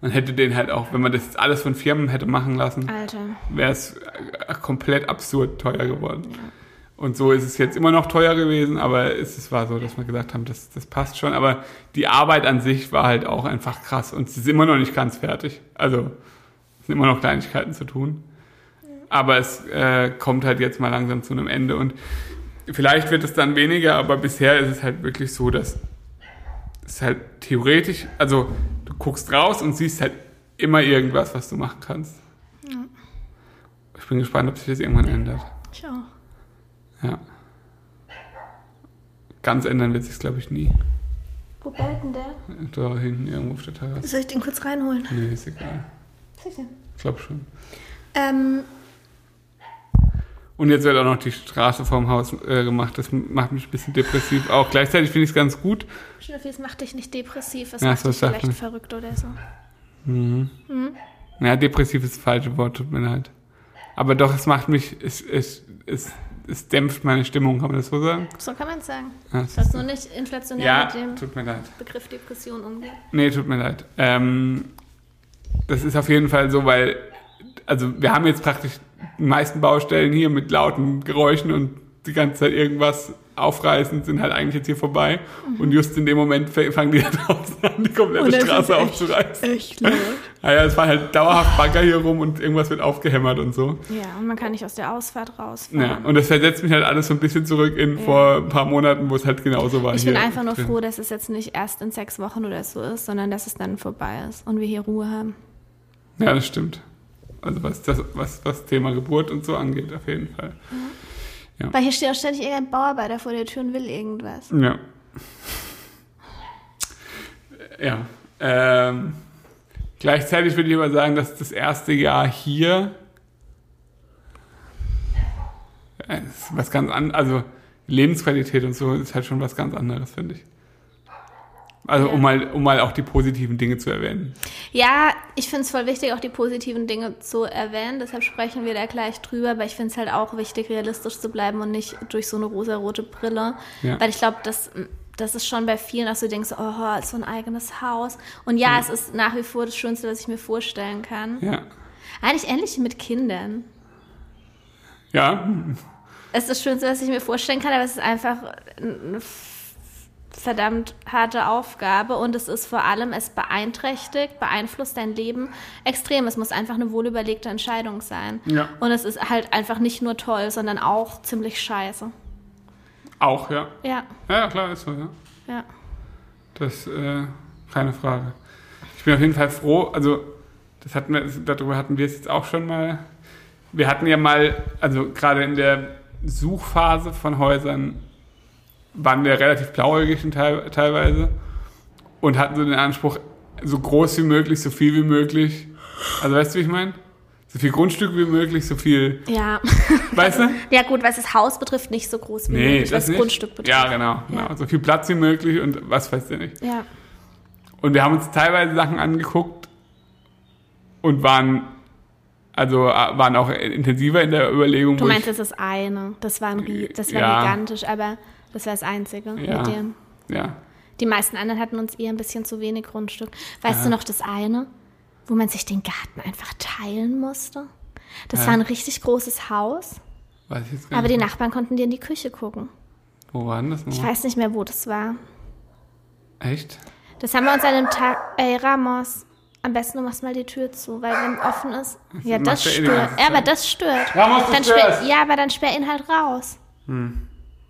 man hätte den halt auch, wenn man das jetzt alles von Firmen hätte machen lassen, wäre es äh, komplett absurd teuer geworden. Und so ist es jetzt immer noch teuer gewesen, aber es, war so, dass wir gesagt haben, das, das passt schon. Aber die Arbeit an sich war halt auch einfach krass und sie ist immer noch nicht ganz fertig. Also es sind immer noch Kleinigkeiten zu tun. Aber es äh, kommt halt jetzt mal langsam zu einem Ende und vielleicht wird es dann weniger, aber bisher ist es halt wirklich so, dass es halt theoretisch, also du guckst raus und siehst halt immer irgendwas, was du machen kannst. Ich bin gespannt, ob sich das irgendwann ändert. Ich auch. Ja. Ganz ändern wird sich glaube ich, nie. Wo bellt denn der? Da hinten irgendwo auf der Terrasse. Soll ich den kurz reinholen? Nee, ist egal. Sicher. Ich glaube schon. Ähm, Und jetzt wird auch noch die Straße vorm Haus äh, gemacht. Das macht mich ein bisschen depressiv. Auch gleichzeitig finde ich es ganz gut. Schnüffel, es macht dich nicht depressiv, es Ja, macht so dich vielleicht man. verrückt oder so. Ja, depressiv ist das falsche Wort, tut mir leid. Aber doch, es macht mich, es, es, es, es dämpft meine Stimmung, kann man das so sagen? So kann man es sagen. Ja, Du hast nur nicht inflationär ja mit dem tut mir leid. Begriff Depression umgehen. Nee, tut mir leid. Ähm, das ist auf jeden Fall so, weil, also wir haben jetzt praktisch die meisten Baustellen hier mit lauten Geräuschen und die ganze Zeit irgendwas aufreißen, sind halt eigentlich jetzt hier vorbei. Und just in dem Moment fangen die da draußen an, die komplette Straße echt- aufzureißen. Echt laut. Naja, es war halt dauerhaft Bagger hier rum und irgendwas wird aufgehämmert und so. Ja, und man kann nicht aus der Ausfahrt rausfahren. Ja, und das versetzt mich halt alles so ein bisschen zurück in Ja. vor ein paar Monaten, wo es halt genauso war. Ich bin einfach nur drin. froh, dass es jetzt nicht erst in sechs Wochen oder so ist, sondern dass es dann vorbei ist und wir hier Ruhe haben. Ja, das stimmt. Also was das, was das Thema Geburt und so angeht, auf jeden Fall. Weil hier steht auch ständig irgendein Bauarbeiter vor der Tür und will irgendwas. Ja. Ja. Ähm, gleichzeitig würde ich aber sagen, dass das erste Jahr hier äh, ist was ganz anderes, also Lebensqualität und so ist halt schon was ganz anderes, finde ich. Also Ja. um mal, um mal auch die positiven Dinge zu erwähnen. Ja, ich finde es voll wichtig, auch die positiven Dinge zu erwähnen. Deshalb sprechen wir da gleich drüber. Aber ich finde es halt auch wichtig, realistisch zu bleiben und nicht durch so eine rosarote Brille. Ja. Weil ich glaube, das, das ist schon bei vielen, dass du denkst, oh, so ein eigenes Haus. Und ja, es ist nach wie vor das Schönste, was ich mir vorstellen kann. Ja. Eigentlich ähnlich mit Kindern. Ja, Es ist das Schönste, was ich mir vorstellen kann, aber es ist einfach eine verdammt harte Aufgabe und es ist vor allem, es beeinträchtigt, beeinflusst dein Leben extrem. Es muss einfach eine wohlüberlegte Entscheidung sein. Ja. Und es ist halt einfach nicht nur toll, sondern auch ziemlich scheiße. auch, ja. Ja, Ja, klar, ist so, ja. ja. Das, äh, keine Frage. Ich bin auf jeden Fall froh, also das hatten wir, darüber hatten wir es jetzt auch schon mal. Wir hatten ja mal, also gerade in der Suchphase von Häusern waren wir relativ blauäugig teilweise und hatten so den Anspruch, so groß wie möglich, so viel wie möglich. Also weißt du, wie ich meine? So viel Grundstück wie möglich, so viel, Ja. weißt du? ja, gut, was das Haus betrifft, nicht so groß wie Nee, möglich, was das das nicht. Grundstück betrifft. Ja, genau, genau. Ja. So viel Platz wie möglich und was weiß ich nicht. Ja. Und wir haben uns teilweise Sachen angeguckt und waren, also äh, waren auch intensiver in der Überlegung. Du meinst, ich, das ist eine. Das war, ein, das war Ja. gigantisch, aber das war das Einzige Ja. mit dem. ja, Die meisten anderen hatten uns eher ein bisschen zu wenig Grundstück. Weißt Ja. du noch das eine, wo man sich den Garten einfach teilen musste? Das Ja. war ein richtig großes Haus, weiß ich jetzt gar aber die nicht. Nachbarn konnten dir in die Küche gucken. Wo war denn das Ich nochmal? weiß nicht mehr, wo das war. Echt? Das haben wir uns an dem Tag. Ey, Ramos, am besten du machst mal die Tür zu, weil wenn offen ist. Ja, das eh die stört. Ja, aber das stört. Ramos, Dann sperr, ja, aber dann sperr ihn halt raus.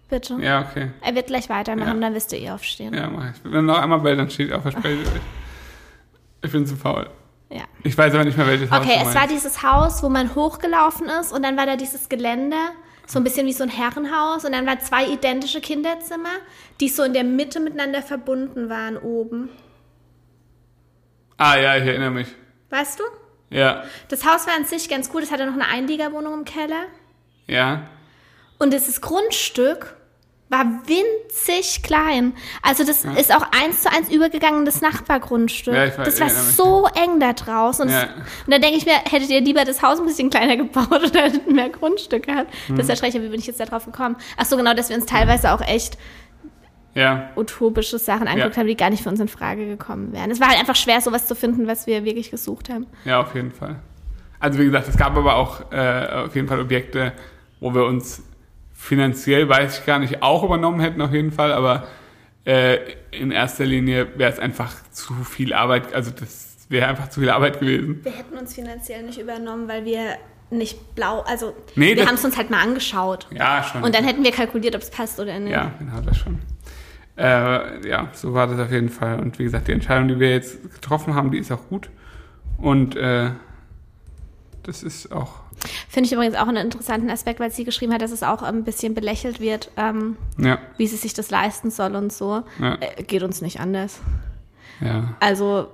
Bitte. Ja, okay. Er wird gleich weitermachen, Ja. dann wirst du eh aufstehen. Ja, mach ich. Wenn noch einmal bellt, dann steht auf, verspreche ich euch. Ich bin zu faul. Ja. Ich weiß aber nicht mehr, welches Haus Okay, es war dieses Haus, wo man hochgelaufen ist und dann war da dieses Gelände, so ein bisschen wie so ein Herrenhaus und dann waren zwei identische Kinderzimmer, die so in der Mitte miteinander verbunden waren oben. Ah ja, ich erinnere mich. Weißt du? Ja, Das Haus war an sich ganz cool, das hatte noch eine Einliegerwohnung im Keller ja. und dieses Grundstück war winzig klein. Also das ist auch eins zu eins übergegangen das Nachbargrundstück. Ja, weiß- das war so eng da draußen. Und, Ja. und dann denke ich mir, hättet ihr lieber das Haus ein bisschen kleiner gebaut oder hättet mehr Grundstück gehabt? Hm. Das ist ja schrecklich, wie bin ich jetzt da drauf gekommen? Ach so, genau, dass wir uns teilweise auch echt Ja, utopische Sachen angeguckt Ja. haben, die gar nicht für uns in Frage gekommen wären. Es war halt einfach schwer, sowas zu finden, was wir wirklich gesucht haben. ja, auf jeden Fall. Also wie gesagt, es gab aber auch äh, auf jeden Fall Objekte, wo wir uns finanziell, weiß ich gar nicht, auch übernommen hätten auf jeden Fall, aber äh, in erster Linie wäre es einfach zu viel Arbeit, also das wäre einfach zu viel Arbeit gewesen. Wir hätten uns finanziell nicht übernommen, weil wir nicht blau, also Nee, wir haben es uns halt mal angeschaut. Ja, schon. Und dann hätten wir kalkuliert, ob es passt oder nicht. Ja, genau, das schon. Äh, ja, so war das auf jeden Fall. Und wie gesagt, die Entscheidung, die wir jetzt getroffen haben, die ist auch gut. Und äh, das ist auch. Finde ich übrigens auch einen interessanten Aspekt, weil sie geschrieben hat, dass es auch ein bisschen belächelt wird, ähm, Ja, wie sie sich das leisten soll und so. Ja. Äh, geht uns nicht anders. ja. Also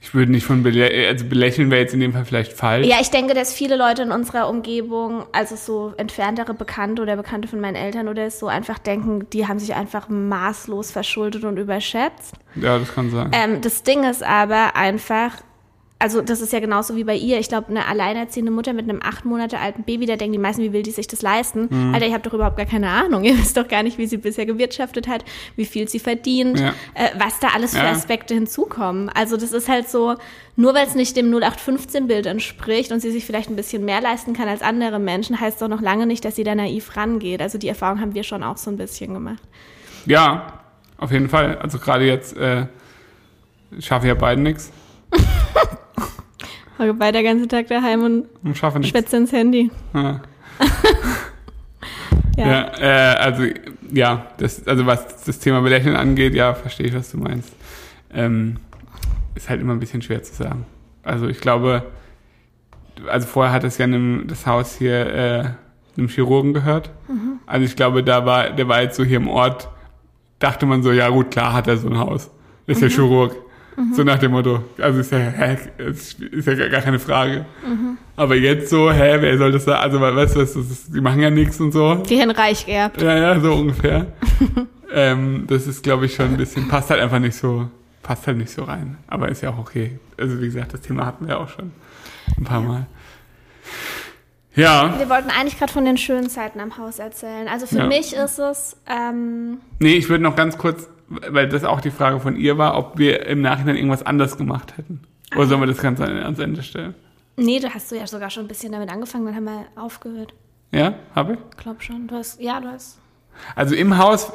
Ich würde nicht von belä also belächeln wäre jetzt in dem Fall vielleicht falsch. Ja, ich denke, dass viele Leute in unserer Umgebung, also so entferntere Bekannte oder Bekannte von meinen Eltern oder so, einfach denken, die haben sich einfach maßlos verschuldet und überschätzt. Ja, das kann sein. Ähm, das Ding ist aber einfach, also das ist ja genauso wie bei ihr. Ich glaube, eine alleinerziehende Mutter mit einem acht Monate alten Baby, da denken die meisten, wie will die sich das leisten? Mhm. Alter, ich habe doch überhaupt gar keine Ahnung. Ihr wisst doch gar nicht, wie sie bisher gewirtschaftet hat, wie viel sie verdient, Ja. äh, was da alles für Ja. Aspekte hinzukommen. Also das ist halt so, nur weil es nicht dem 0815-Bild entspricht und sie sich vielleicht ein bisschen mehr leisten kann als andere Menschen, heißt doch noch lange nicht, dass sie da naiv rangeht. Also die Erfahrung haben wir schon auch so ein bisschen gemacht. Ja, auf jeden Fall. Also gerade jetzt äh, schaffe ich ja beiden nichts. War bei der ganze Tag daheim und Und schaffe nichts. schwätze ins Handy. Ja. Ja. Ja, äh, also ja, das, also was das Thema Belächeln angeht, ja, verstehe ich, was du meinst. Ähm, ist halt immer ein bisschen schwer zu sagen. Also ich glaube, also vorher hat es ja einem, das Haus hier äh, einem Chirurgen gehört. Also ich glaube, da war, der war jetzt so hier im Ort, dachte man so, ja gut, klar hat er so ein Haus. Ist ja Chirurg. So nach dem Motto. Also ist ja, hä, ist, ja gar keine Frage. Aber jetzt so, hä, wer soll das da? Also weißt du, das ist, die machen ja nichts und so. Die haben reich geerbt. Ja, ja, so ungefähr. ähm, das ist, glaube ich, schon ein bisschen, passt halt einfach nicht so, passt halt nicht so rein. Aber ist ja auch okay. Also wie gesagt, das Thema hatten wir auch schon ein paar Mal. Ja, Wir wollten eigentlich gerade von den schönen Zeiten am Haus erzählen. Also für Ja. mich ist es, ähm, nee, ich würde noch ganz kurz, weil das auch die Frage von ihr war, ob wir im Nachhinein irgendwas anders gemacht hätten. Oder sollen wir das Ganze an- ans Ende stellen? nee, du hast du ja sogar schon ein bisschen damit angefangen, dann haben wir aufgehört. Ja, habe ich? Glaub schon. Du hast, ja, du hast. Also im Haus,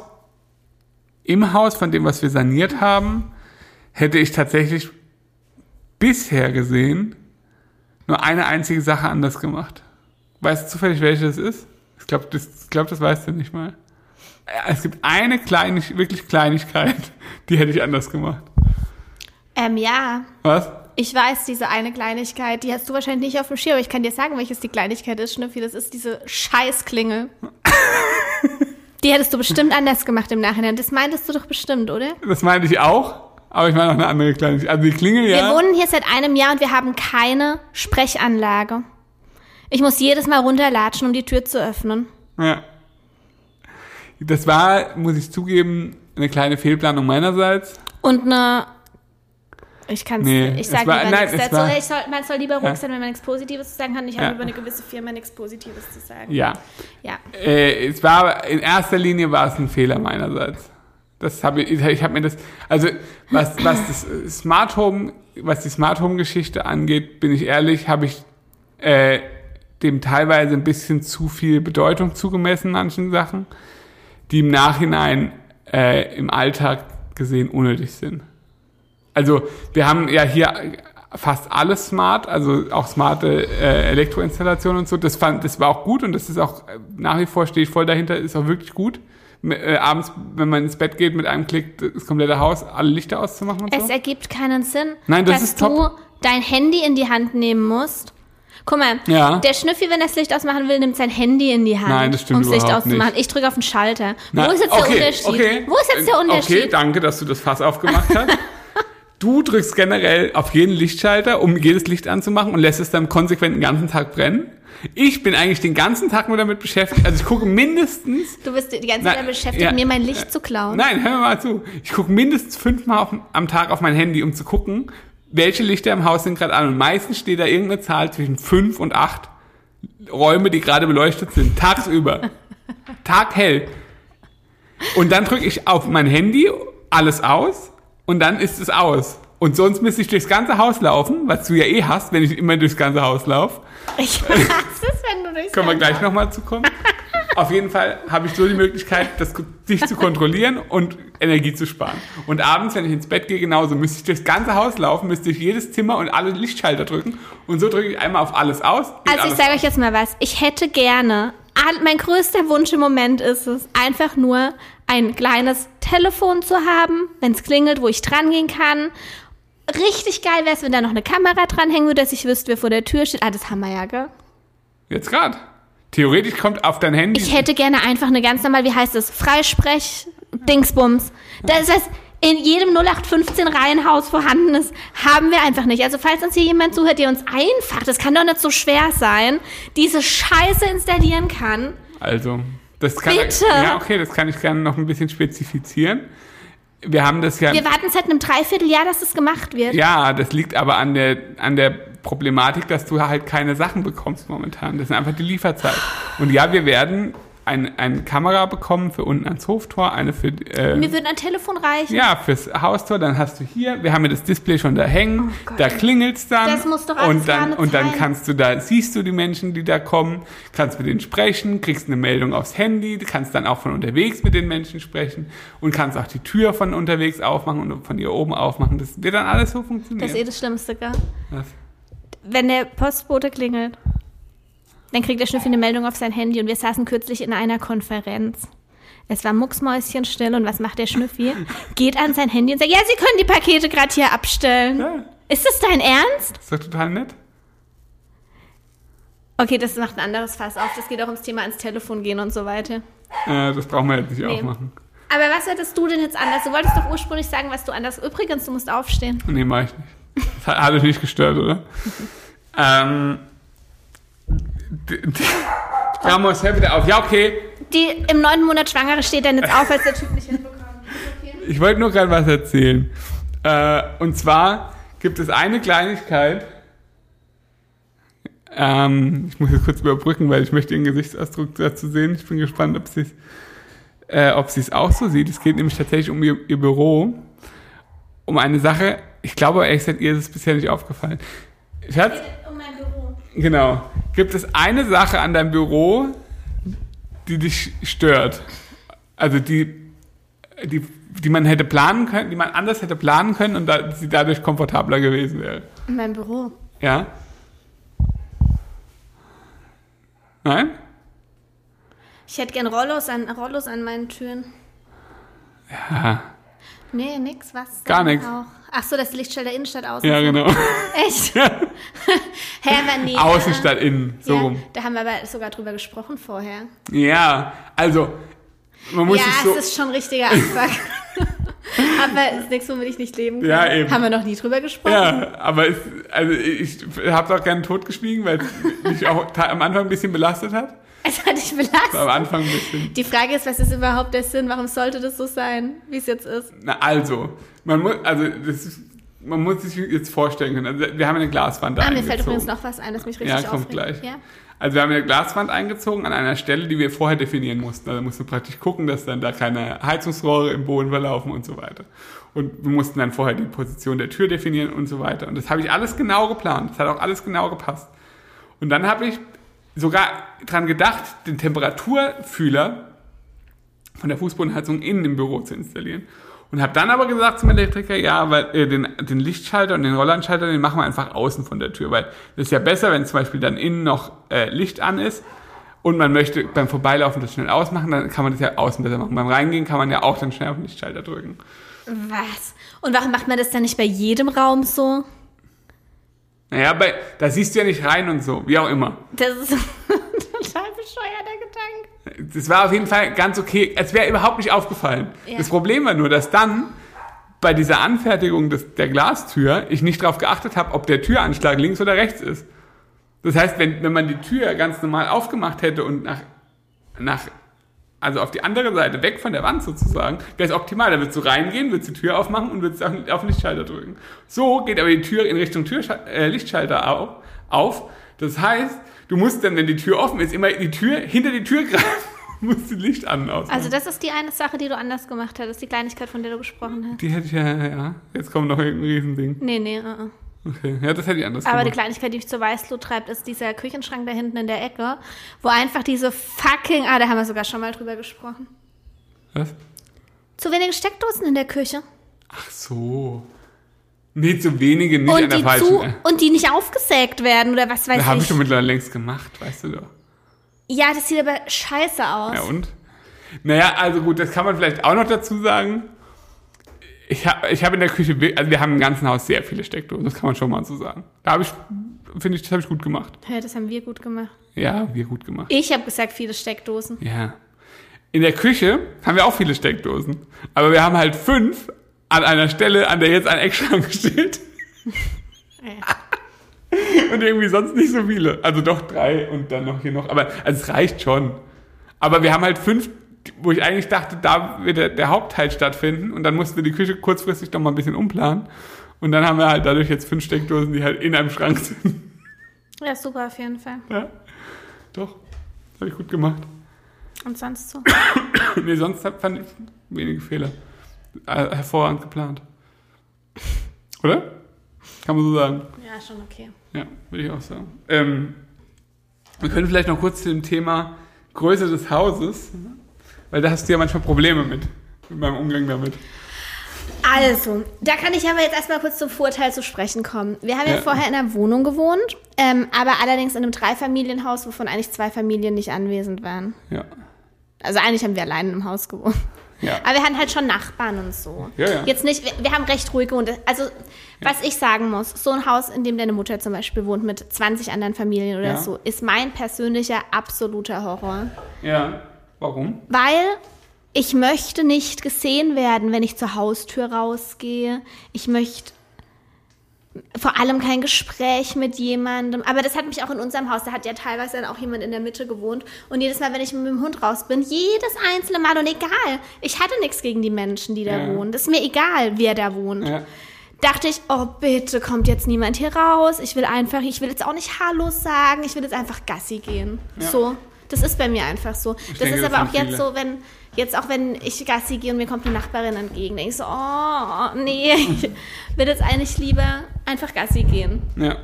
im Haus von dem, was wir saniert haben, hätte ich tatsächlich bisher gesehen nur eine einzige Sache anders gemacht. Weißt du zufällig, welche das ist? Ich glaube, das, ich glaub, das weißt du nicht mal. Äh, Es gibt eine kleine, wirklich Kleinigkeit, die hätte ich anders gemacht. Ähm, ja. Was? Ich weiß, diese eine Kleinigkeit, die hast du wahrscheinlich nicht auf dem Schirm, aber ich kann dir sagen, welches die Kleinigkeit ist, Schnüffi. Das ist diese Scheißklingel. die hättest du bestimmt anders gemacht im Nachhinein. Das meintest du doch bestimmt, oder? Das meinte ich auch, aber ich meine noch eine andere Kleinigkeit. Also die Klingel, ja. Wir wohnen hier seit einem Jahr und wir haben keine Sprechanlage. Ich muss jedes Mal runterlatschen, um die Tür zu öffnen. Ja. Das war, muss ich zugeben, eine kleine Fehlplanung meinerseits. Und eine. Ich kann Nee, ich es sag war- lieber nein, nichts es dazu. war- Ich soll, man soll lieber ruhig Ja. sein, wenn man nichts Positives zu sagen kann. Ich habe Ja. über eine gewisse Firma nichts Positives zu sagen. Ja. Ja. Äh, es war in erster Linie war es ein Fehler meinerseits. Das habe ich, ich habe mir das, also was was das Smart Home, was die Smart Home Geschichte angeht, bin ich ehrlich, habe ich äh, dem teilweise ein bisschen zu viel Bedeutung zugemessen manchen Sachen, die im Nachhinein äh, im Alltag gesehen unnötig sind. Also wir haben ja hier fast alles smart, also auch smarte äh, Elektroinstallationen und so. Das fand, das war auch gut und das ist auch äh, nach wie vor stehe ich voll dahinter, ist auch wirklich gut. Äh, abends, wenn man ins Bett geht, mit einem Klick das komplette Haus, alle Lichter auszumachen und Es so. ergibt keinen Sinn, Nein, das dass ist du dein Handy in die Hand nehmen musst. Guck mal, Ja. der Schnüffi, wenn er das Licht ausmachen will, nimmt sein Handy in die Hand, Nein, das stimmt um das Licht auszumachen. nicht. Ich drücke auf den Schalter. Na, Wo ist jetzt okay, der Unterschied? Okay. Wo ist jetzt der Äh, Unterschied? Okay, danke, dass du das Fass aufgemacht hast. du drückst generell auf jeden Lichtschalter, um jedes Licht anzumachen und lässt es dann konsequent den ganzen Tag brennen. Ich bin eigentlich den ganzen Tag nur damit beschäftigt. Also ich gucke mindestens Du bist die ganze Nein, Zeit damit beschäftigt, ja. mir mein Licht zu klauen. Nein, hör mal zu. Ich gucke mindestens fünfmal auf, am Tag auf mein Handy, um zu gucken, welche Lichter im Haus sind gerade an. Und meistens steht da irgendeine Zahl zwischen fünf und acht Räume, die gerade beleuchtet sind. Tagsüber. Taghell. Und dann drücke ich auf mein Handy alles aus und dann ist es aus. Und sonst müsste ich durchs ganze Haus laufen, was du ja eh hast, wenn ich immer durchs ganze Haus laufe. Ich hasse es, wenn du durchs Können wir Ganze- gleich nochmal zukommen. Auf jeden Fall habe ich so die Möglichkeit, das sich zu kontrollieren und Energie zu sparen. Und abends, wenn ich ins Bett gehe, genauso. Müsste ich durchs ganze Haus laufen, müsste ich jedes Zimmer und alle Lichtschalter drücken. Und so drücke ich einmal auf alles aus. Also ich alles sage euch jetzt mal was. Ich hätte gerne, mein größter Wunsch im Moment ist es, einfach nur ein kleines Telefon zu haben, wenn es klingelt, wo ich dran gehen kann. Richtig geil wäre es, wenn da noch eine Kamera dranhängen würde, dass ich wüsste, wer vor der Tür steht. Ah, das haben wir ja, gell? Jetzt gerade. Theoretisch kommt auf dein Handy. Ich hätte gerne einfach eine ganz normal, wie heißt es, Freisprech, Dingsbums. Das heißt, in jedem 0815 Reihenhaus vorhanden ist, haben wir einfach nicht. Also falls uns hier jemand zuhört, der uns einfach, das kann doch nicht so schwer sein, diese Scheiße installieren kann. Also, das kann Bitte. ja okay, das kann ich gerne noch ein bisschen spezifizieren. Wir haben das ja Wir warten seit einem Dreivierteljahr, dass das gemacht wird. Ja, das liegt aber an der, an der Problematik, dass du halt keine Sachen bekommst momentan. Das ist einfach die Lieferzeit. Und ja, wir werden ein, eine Kamera bekommen für unten ans Hoftor, eine für, äh, Mir würde ein Telefon reichen. ja, fürs Haustor, dann hast du hier, wir haben ja das Display schon da hängen, Oh da klingelt's dann. Das muss doch alles und dann, und dann kannst du da, siehst du die Menschen, die da kommen, kannst mit denen sprechen, kriegst eine Meldung aufs Handy, du kannst dann auch von unterwegs mit den Menschen sprechen und kannst auch die Tür von unterwegs aufmachen und von hier oben aufmachen. Das wird dann alles so funktionieren. Das ist eh das Schlimmste, gell? Was? Wenn der Postbote klingelt, dann kriegt der Schnüffel eine Meldung auf sein Handy und wir saßen kürzlich in einer Konferenz. Es war mucksmäuschenstill und was macht der Schnüffi? Geht an sein Handy und sagt, ja, Sie können die Pakete gerade hier abstellen. Ja, Ist das dein Ernst? ist doch total nett. Okay, das macht ein anderes Fass auf. Das geht auch ums Thema ans Telefon gehen und so weiter. Äh, das brauchen wir jetzt nicht Nee. aufmachen. Aber was hättest du denn jetzt anders? Du wolltest doch ursprünglich sagen, was du anders. Übrigens, du musst aufstehen. Nee, mach ich nicht. Hat, euch nicht gestört, oder? ähm. Ramos, hör bitte auf. Ja, okay. Die im neunten Monat Schwangere steht dann jetzt auf, als der Typ nicht hinbekommt. Okay. Ich wollte nur gerade was erzählen. Äh, und zwar gibt es eine Kleinigkeit. Ähm, ich muss jetzt kurz überbrücken, weil ich möchte Ihren Gesichtsausdruck dazu sehen. Ich bin gespannt, ob sie es äh, ob es auch so sieht. Es geht nämlich tatsächlich um ihr, ihr Büro. Um eine Sache, ich glaube, ehrlich gesagt, ihr ist es bisher nicht aufgefallen. Schatz, Um mein Büro. Genau. Gibt es eine Sache an deinem Büro, die dich stört? Also die, die, die man hätte planen können, die man anders hätte planen können und da, sie dadurch komfortabler gewesen wäre. In meinem Büro. Ja? Nein? Ich hätte gern Rollos an, Rollos an meinen Türen. Ja. Nee, nix, was? Gar auch? Ach so, das Lichtschalter Innenstadt außen. Ja, genau. Echt? Hä, aber nee. Außen statt innen. So ja, rum. Da haben wir aber sogar drüber gesprochen vorher. Ja, also, man muss ja, sich so. es ist schon richtiger Anfang. aber es ist nichts, womit ich nicht leben kann. Ja, eben. Haben wir noch nie drüber gesprochen? Ja, aber es, also ich habe es auch gerne totgeschwiegen, weil es mich auch am Anfang ein bisschen belastet hat. Es hat dich belastet. Am Anfang ein bisschen. Die Frage ist, was ist überhaupt der Sinn? Warum sollte das so sein, wie es jetzt ist? Na, also, man muss, also, das ist, man muss sich jetzt vorstellen können. Also, wir haben eine Glaswand Ah, mir eingezogen. fällt übrigens noch was ein, das mich richtig Ja, kommt aufregt. gleich. Ja? Also, wir haben eine Glaswand eingezogen an einer Stelle, die wir vorher definieren mussten. Also, mussten wir praktisch gucken, dass dann da keine Heizungsrohre im Boden verlaufen und so weiter. Und wir mussten dann vorher die Position der Tür definieren und so weiter. Und das habe ich alles genau geplant. Das hat auch alles genau gepasst. Und dann habe ich sogar dran gedacht, den Temperaturfühler von der Fußbodenheizung innen im Büro zu installieren. Und habe dann aber gesagt zum Elektriker, ja, weil äh, den, den Lichtschalter und den Rollanschalter, den machen wir einfach außen von der Tür, weil das ist ja besser, wenn zum Beispiel dann innen noch äh, Licht an ist und man möchte beim Vorbeilaufen das schnell ausmachen, dann kann man das ja außen besser machen. Beim Reingehen kann man ja auch dann schnell auf den Lichtschalter drücken. Was? Und warum macht man das dann nicht bei jedem Raum so? Naja, bei, da siehst du ja nicht rein und so, wie auch immer. Das ist ein total bescheuerter Gedanke. Das war auf jeden Fall ganz okay. Es wäre überhaupt nicht aufgefallen. Ja. Das Problem war nur, dass dann bei dieser Anfertigung des, der Glastür ich nicht darauf geachtet habe, ob der Türanschlag links oder rechts ist. Das heißt, wenn, wenn man die Tür ganz normal aufgemacht hätte und nach, nach also auf die andere Seite, weg von der Wand sozusagen, wäre es optimal. Da würdest du reingehen, würdest die Tür aufmachen und würdest auf, auf den Lichtschalter drücken. So geht aber die Tür in Richtung Tür, äh, Lichtschalter auf, auf. Das heißt, du musst dann, wenn die Tür offen ist, immer die Tür hinter die Tür greifen musst die Licht an ausmachen. Also das ist die eine Sache, die du anders gemacht hättest, die Kleinigkeit, von der du gesprochen hast. die hätte ich ja, ja. Jetzt kommt noch irgendein Riesending. Nee, nee, uh -uh. Okay, ja, das hätte ich anders Aber die gemacht. Kleinigkeit, die mich zur Weißglut treibt, ist dieser Küchenschrank da hinten in der Ecke, wo einfach diese fucking, ah, da haben wir sogar schon mal drüber gesprochen. Was? Zu wenige Steckdosen in der Küche. Ach so. Nee, zu wenige, nicht an Und der die, falschen. zu, und die nicht aufgesägt werden oder was weiß Das habe ich ich. schon mittlerweile längst gemacht, weißt du doch. Ja, das sieht aber scheiße aus. Ja, und? Naja, also gut, das kann man vielleicht auch noch dazu sagen. Ich habe ich hab in der Küche, also wir haben im ganzen Haus sehr viele Steckdosen, das kann man schon mal so sagen. Da habe ich, finde ich, das habe ich gut gemacht. Ja, das haben wir gut gemacht. Ja, wir gut gemacht. Ich habe gesagt, viele Steckdosen. Ja. In der Küche haben wir auch viele Steckdosen. Aber wir haben halt fünf an einer Stelle, an der jetzt ein Eckschrank steht. und irgendwie sonst nicht so viele. Also doch drei und dann noch hier noch. Aber also es reicht schon. Aber wir haben halt fünf, wo ich eigentlich dachte, da wird der, der Hauptteil stattfinden. Und dann mussten wir die Küche kurzfristig noch mal ein bisschen umplanen. Und dann haben wir halt dadurch jetzt fünf Steckdosen, die halt in einem Schrank sind. Ja, super auf jeden Fall. Ja, doch. Habe ich gut gemacht. Und sonst so? nee, sonst fand ich wenige Fehler. Äh, hervorragend geplant. Oder? Kann man so sagen. Ja, schon okay. Ja, würde ich auch sagen. Ähm, wir können vielleicht noch kurz zu dem Thema Größe des Hauses, weil da hast du ja manchmal Probleme mit, mit meinem Umgang damit. Also, da kann ich aber jetzt erstmal kurz zum Vorteil zu sprechen kommen. Wir haben ja, Ja. vorher in einer Wohnung gewohnt, ähm, aber allerdings in einem Dreifamilienhaus, wovon eigentlich zwei Familien nicht anwesend waren. Ja. Also eigentlich haben wir allein im Haus gewohnt. Ja. Aber wir hatten halt schon Nachbarn und so. Ja, ja. Jetzt nicht, wir, wir haben recht ruhig gewohnt. Also, was ich sagen muss, so ein Haus, in dem deine Mutter zum Beispiel wohnt mit 20 anderen Familien oder so, ist mein persönlicher absoluter Horror. Ja. Warum? Weil ich möchte nicht gesehen werden, wenn ich zur Haustür rausgehe. Ich möchte vor allem kein Gespräch mit jemandem. Aber das hat mich auch in unserem Haus, da hat ja teilweise dann auch jemand in der Mitte gewohnt. Und jedes Mal, wenn ich mit dem Hund raus bin, jedes einzelne Mal und egal, ich hatte nichts gegen die Menschen, die da Ja. wohnen. Das ist mir egal, wer da wohnt. Ja. Dachte ich, oh bitte kommt jetzt niemand hier raus. Ich will einfach, ich will jetzt auch nicht Hallo sagen, ich will jetzt einfach Gassi gehen. Ja. So, das ist bei mir einfach so. das denke, ist das aber auch sind jetzt viele. so, wenn jetzt auch wenn ich Gassi gehe und mir kommt die Nachbarin entgegen, denke ich so, oh nee, ich will jetzt eigentlich lieber einfach Gassi gehen. Ja.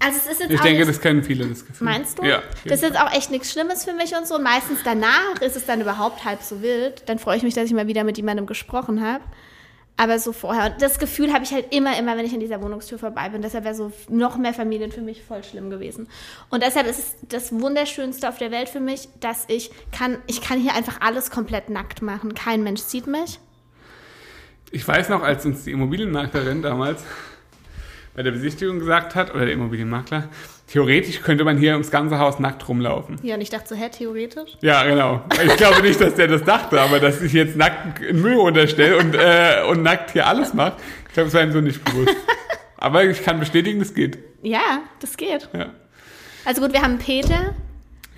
Also es ist jetzt Ich denke, das kennen viele, das Gefühl. meinst du? Ja. Das ist jetzt auch echt nichts Schlimmes für mich und so. Und meistens danach ist es dann überhaupt halb so wild. Dann freue ich mich, dass ich mal wieder mit jemandem gesprochen habe. Aber so vorher. Und das Gefühl habe ich halt immer, immer, wenn ich an dieser Wohnungstür vorbei bin. Deshalb wäre so noch mehr Familien für mich voll schlimm gewesen. Und deshalb ist es das Wunderschönste auf der Welt für mich, dass ich kann, ich kann hier einfach alles komplett nackt machen. Kein Mensch sieht mich. Ich weiß noch, als uns die Immobilienmaklerin damals bei der Besichtigung gesagt hat, oder der Immobilienmakler, theoretisch könnte man hier ums ganze Haus nackt rumlaufen. Ja, und ich dachte so, hä, theoretisch? Ja, genau. Ich glaube nicht, dass der das dachte, aber dass ich jetzt nackt in Müll runterstelle und, äh, und nackt hier alles mache, ich glaube, das war ihm so nicht bewusst. Aber ich kann bestätigen, das geht. Ja, das geht. Ja. Also gut, wir haben Peter.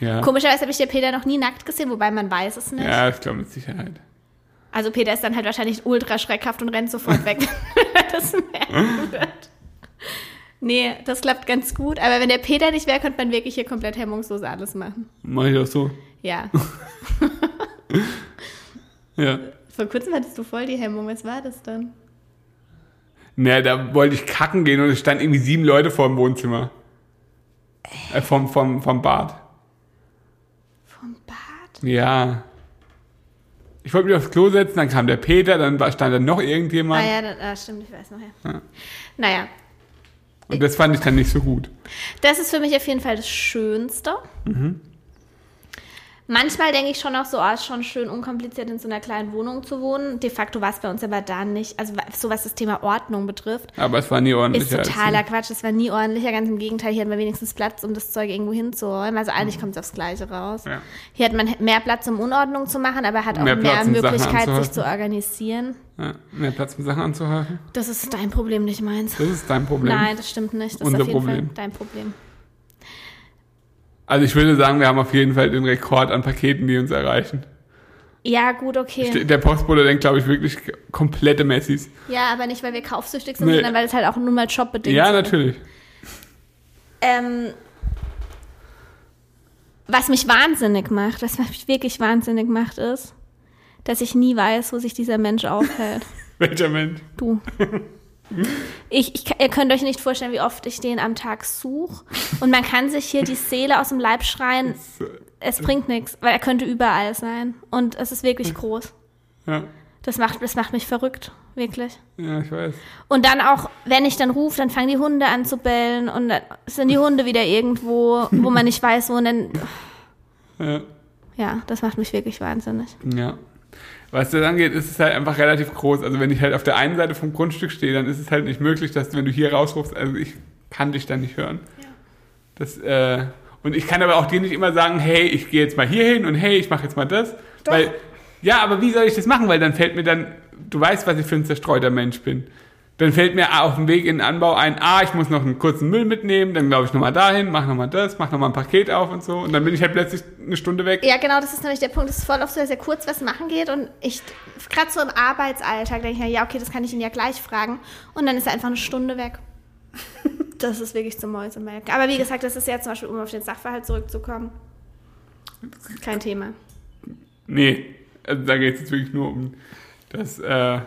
Ja, Komischerweise habe ich den Peter noch nie nackt gesehen, wobei man weiß es nicht. ja ich glaube mit Sicherheit. Also Peter ist dann halt wahrscheinlich ultra schreckhaft und rennt sofort weg, wenn er das merken wird. Nee, das klappt ganz gut. Aber wenn der Peter nicht wäre, könnte man wirklich hier komplett hemmungslos alles machen. Mach ich auch so. Ja. Ja. Vor kurzem hattest du voll die Hemmung. Was war das dann? Naja, da wollte ich kacken gehen und es standen irgendwie sieben Leute vor dem Wohnzimmer. Äh, vom, vom, vom Bad. Vom Bad? Ja. Ich wollte mich aufs Klo setzen, dann kam der Peter, dann stand da noch Ah irgendjemand. ja, das, ah, stimmt, ich weiß noch, ja. Ja. Naja, Und das fand ich dann nicht so gut. das ist für mich auf jeden Fall das Schönste. Manchmal denke ich schon auch so, oh, ist schon schön unkompliziert in so einer kleinen Wohnung zu wohnen. De facto war es bei uns aber da nicht. Also so was das Thema Ordnung betrifft. Aber es war nie ordentlich. Ist totaler Quatsch. Das war nie ordentlicher. Ganz im Gegenteil, hier hatten wir wenigstens Platz, um das Zeug irgendwo hinzuräumen. Also eigentlich kommt es aufs Gleiche raus. Ja. Hier hat man mehr Platz, um Unordnung zu machen, aber hat auch Mehr mehr, Möglichkeit, sich zu organisieren. Ja, mehr Platz, um Sachen anzuhäufen. Das ist dein Problem, nicht meins. Das ist dein Problem. Nein, das stimmt nicht. Das Unser ist auf jeden Problem. Fall dein Problem. Also ich würde sagen, wir haben auf jeden Fall den Rekord an Paketen, die uns erreichen. Ja, gut, okay. Der Postbote denkt, glaube ich, wirklich komplette Messis. Ja, aber nicht, weil wir kaufsüchtig sind, Nee. sondern weil es halt auch nun mal jobbedingt Ja, natürlich. Ähm, was mich wahnsinnig macht, was mich wirklich wahnsinnig macht, ist, dass ich nie weiß, wo sich dieser Mensch aufhält. Welcher Mensch? Du. Ich, ich, ihr könnt euch nicht vorstellen, wie oft ich den am Tag suche. Und man kann sich hier die Seele aus dem Leib schreien. Es bringt nichts, weil er könnte überall sein. Und es ist wirklich groß. Ja, Das macht, das macht mich verrückt, wirklich. ja ich weiß. Und dann auch, wenn ich dann rufe, dann fangen die Hunde an zu bellen und dann sind die Hunde wieder irgendwo, wo man nicht weiß, wo. Und dann, Ja. ja, das macht mich wirklich wahnsinnig. ja. Was das angeht, ist es halt einfach relativ groß. Also wenn ich halt auf der einen Seite vom Grundstück stehe, dann ist es halt nicht möglich, dass wenn du hier rausrufst, also ich kann dich dann nicht hören. Ja. Das, äh, und ich kann aber auch dir nicht immer sagen, hey, ich gehe jetzt mal hier hin und hey, ich mache jetzt mal das. Doch. Weil, Ja, aber wie soll ich das machen? Weil dann fällt mir dann, du weißt, was ich für ein zerstreuter Mensch bin. Dann fällt mir auf dem Weg in den Anbau ein, ah, ich muss noch einen kurzen Müll mitnehmen, dann glaube ich nochmal dahin, mach nochmal das, mach nochmal ein Paket auf und so. Und dann bin ich halt plötzlich eine Stunde weg. Ja, genau, das ist nämlich der Punkt. Es ist voll oft so, dass er kurz was machen geht und ich, gerade so im Arbeitsalltag, denke ich mir, ja, okay, das kann ich ihn ja gleich fragen. Und dann ist er einfach eine Stunde weg. das ist wirklich zum Mäusemelken. Aber wie gesagt, das ist ja zum Beispiel, um auf den Sachverhalt zurückzukommen, kein Thema. Nee, also da geht es jetzt wirklich nur um das, äh,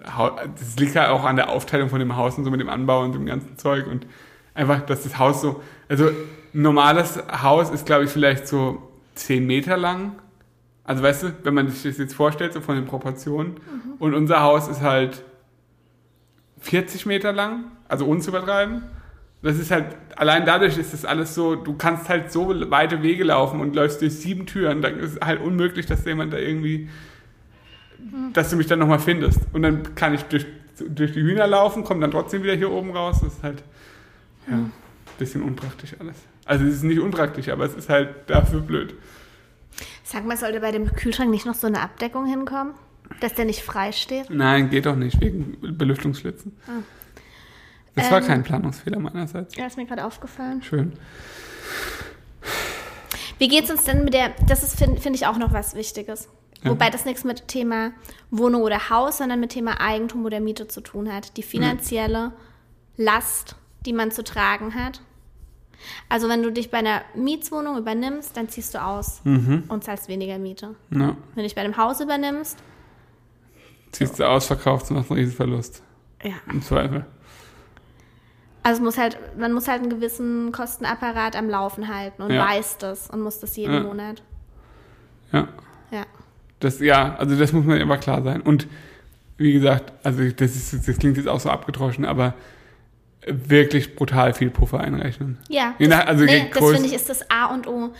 das liegt ja auch an der Aufteilung von dem Haus und so mit dem Anbau und dem ganzen Zeug und einfach, dass das Haus so, also ein normales Haus ist, glaube ich, vielleicht so 10 Meter lang. Also weißt du, wenn man sich das jetzt vorstellt, so von den Proportionen. Und unser Haus ist halt 40 Meter lang, also unzuübertreiben. Das ist halt, allein dadurch ist das alles so, du kannst halt so weite Wege laufen und läufst durch sieben Türen, dann ist es halt unmöglich, dass jemand da irgendwie, dass du mich dann nochmal findest. Und dann kann ich durch, durch die Hühner laufen, komme dann trotzdem wieder hier oben raus. Das ist halt, ja, ein bisschen unpraktisch alles. Also es ist nicht unpraktisch, aber es ist halt dafür blöd. Sag mal, sollte bei dem Kühlschrank nicht noch so eine Abdeckung hinkommen? Dass der nicht frei steht? Nein, geht doch nicht, wegen Belüftungsschlitzen. Das war Ähm. kein Planungsfehler meinerseits. Ja, ist mir gerade aufgefallen. Schön. Wie geht's uns denn mit der, das ist, finde find ich, auch noch was Wichtiges. Ja. Wobei das nichts mit Thema Wohnung oder Haus, sondern mit Thema Eigentum oder Miete zu tun hat. Die finanzielle Last, die man zu tragen hat. Also wenn du dich bei einer Mietswohnung übernimmst, dann ziehst du aus Mhm. und zahlst weniger Miete. Ja. Wenn du dich bei einem Haus übernimmst, Ziehst du aus, verkaufst und machst einen Riesenverlust. ja. Im Zweifel. Also muss halt, man muss halt einen gewissen Kostenapparat am Laufen halten und Ja. weiß das und muss das jeden Ja. Monat. Ja. Ja. Das, ja, also das muss mir immer klar sein. Und wie gesagt, also das, ist, das klingt jetzt auch so abgedroschen, aber wirklich brutal viel Puffer einrechnen. Ja, Je nach- also nee, das finde ich ist das A und O.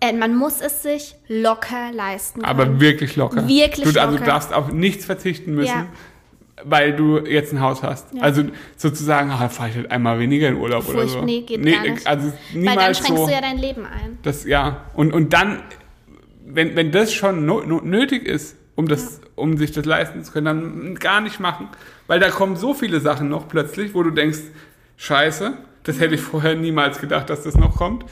Äh, man muss es sich locker leisten können. Aber wirklich locker. Wirklich du, Also du locker. darfst auf nichts verzichten müssen, Ja. weil du jetzt ein Haus hast. Ja. Also sozusagen, ah, fahre ich halt einmal weniger in Urlaub oder Furcht- so. nee, geht gar nicht. Also Weil dann schränkst so. du ja dein Leben ein. Das, ja. Und, und dann, wenn, wenn das schon no, no, nötig ist, um, das, um sich das leisten zu können, dann gar nicht machen. Weil da kommen so viele Sachen noch plötzlich, wo du denkst, scheiße, das hätte ich vorher niemals gedacht, dass das noch kommt. Ja.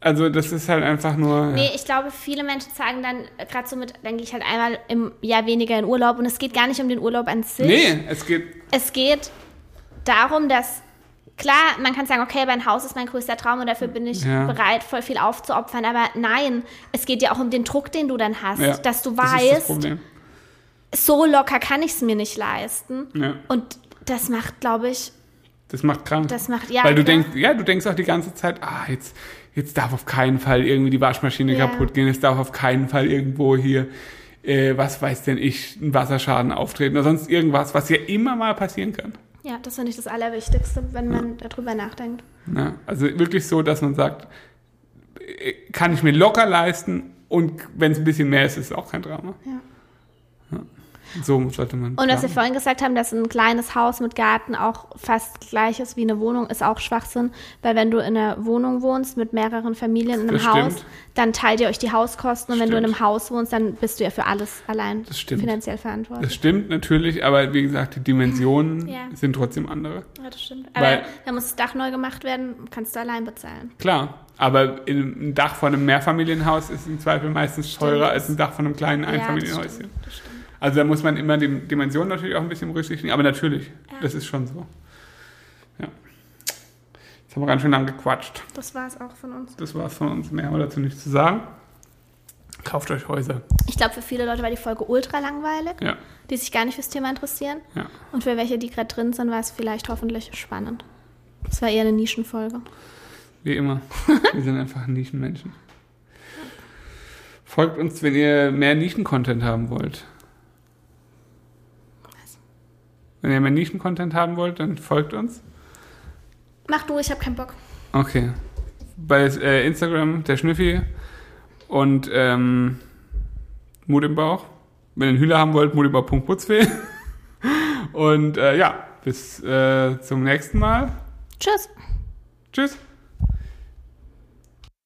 Also das ist halt einfach nur... Nee, ich glaube, viele Menschen sagen dann, gerade so mit, denke ich halt einmal im Jahr weniger in Urlaub. Und es geht gar nicht um den Urlaub an sich. nee, es geht... Es geht darum, dass, klar, man kann sagen, okay, aber ein Haus ist mein größter Traum und dafür bin ich Ja. bereit, voll viel aufzuopfern. Aber nein, es geht ja auch um den Druck, den du dann hast, Ja, dass du das das weißt, Problem. so locker kann ich es mir nicht leisten. Ja. Und das macht, glaube ich, Das macht krank. das macht, ja. Weil du klar. denkst, ja, du denkst auch die ganze Zeit, ah, jetzt, jetzt darf auf keinen Fall irgendwie die Waschmaschine kaputt gehen, es darf auf keinen Fall irgendwo hier, äh, was weiß denn ich, ein Wasserschaden auftreten oder sonst irgendwas, was ja immer mal passieren kann. Ja, das finde ich das Allerwichtigste, wenn man darüber nachdenkt. Ja, also wirklich so, dass man sagt, äh, kann ich mir locker leisten und wenn es ein bisschen mehr ist, ist es auch kein Drama. Ja. So sollte man. Und was wir planen. vorhin gesagt haben, dass ein kleines Haus mit Garten auch fast gleich ist wie eine Wohnung, ist auch Schwachsinn. Weil wenn du in einer Wohnung wohnst mit mehreren Familien in einem Das Haus, stimmt. dann teilt ihr euch die Hauskosten. Und wenn du in Stimmt. einem Haus wohnst, dann bist du ja für alles allein Das stimmt. finanziell verantwortlich. Das stimmt natürlich, aber wie gesagt, die Dimensionen Ja. sind trotzdem andere. ja, das stimmt. Weil- Aber da muss das Dach neu gemacht werden, kannst du allein bezahlen. Klar, aber in, ein Dach von einem Mehrfamilienhaus ist im Zweifel meistens teurer als ein Dach von einem kleinen Ja, das Einfamilienhäuschen. stimmt, das stimmt. Also da muss man immer die Dimensionen natürlich auch ein bisschen berücksichtigen, aber natürlich, Ja. das ist schon so. Ja. Jetzt haben wir ganz schön lang gequatscht. Das war es auch von uns. Das war's von uns. Mehr haben wir dazu nicht zu sagen. Kauft euch Häuser. Ich glaube, für viele Leute war die Folge ultra langweilig, Ja, die sich gar nicht fürs Thema interessieren. ja. Und für welche, die gerade drin sind, war es vielleicht hoffentlich spannend. Es war eher eine Nischenfolge. Wie immer. Wir sind einfach Nischenmenschen. Folgt uns, wenn ihr mehr Nischen-Content haben wollt. Wenn ihr mehr Nischen-Content haben wollt, dann folgt uns. Mach du, ich habe keinen Bock. Okay. Bei äh, Instagram der Schnüffi und ähm, Mut im Bauch. Wenn ihr einen Hühler haben wollt, mutimbauch.putzweh. Und äh, ja, bis äh, zum nächsten Mal. Tschüss. Tschüss.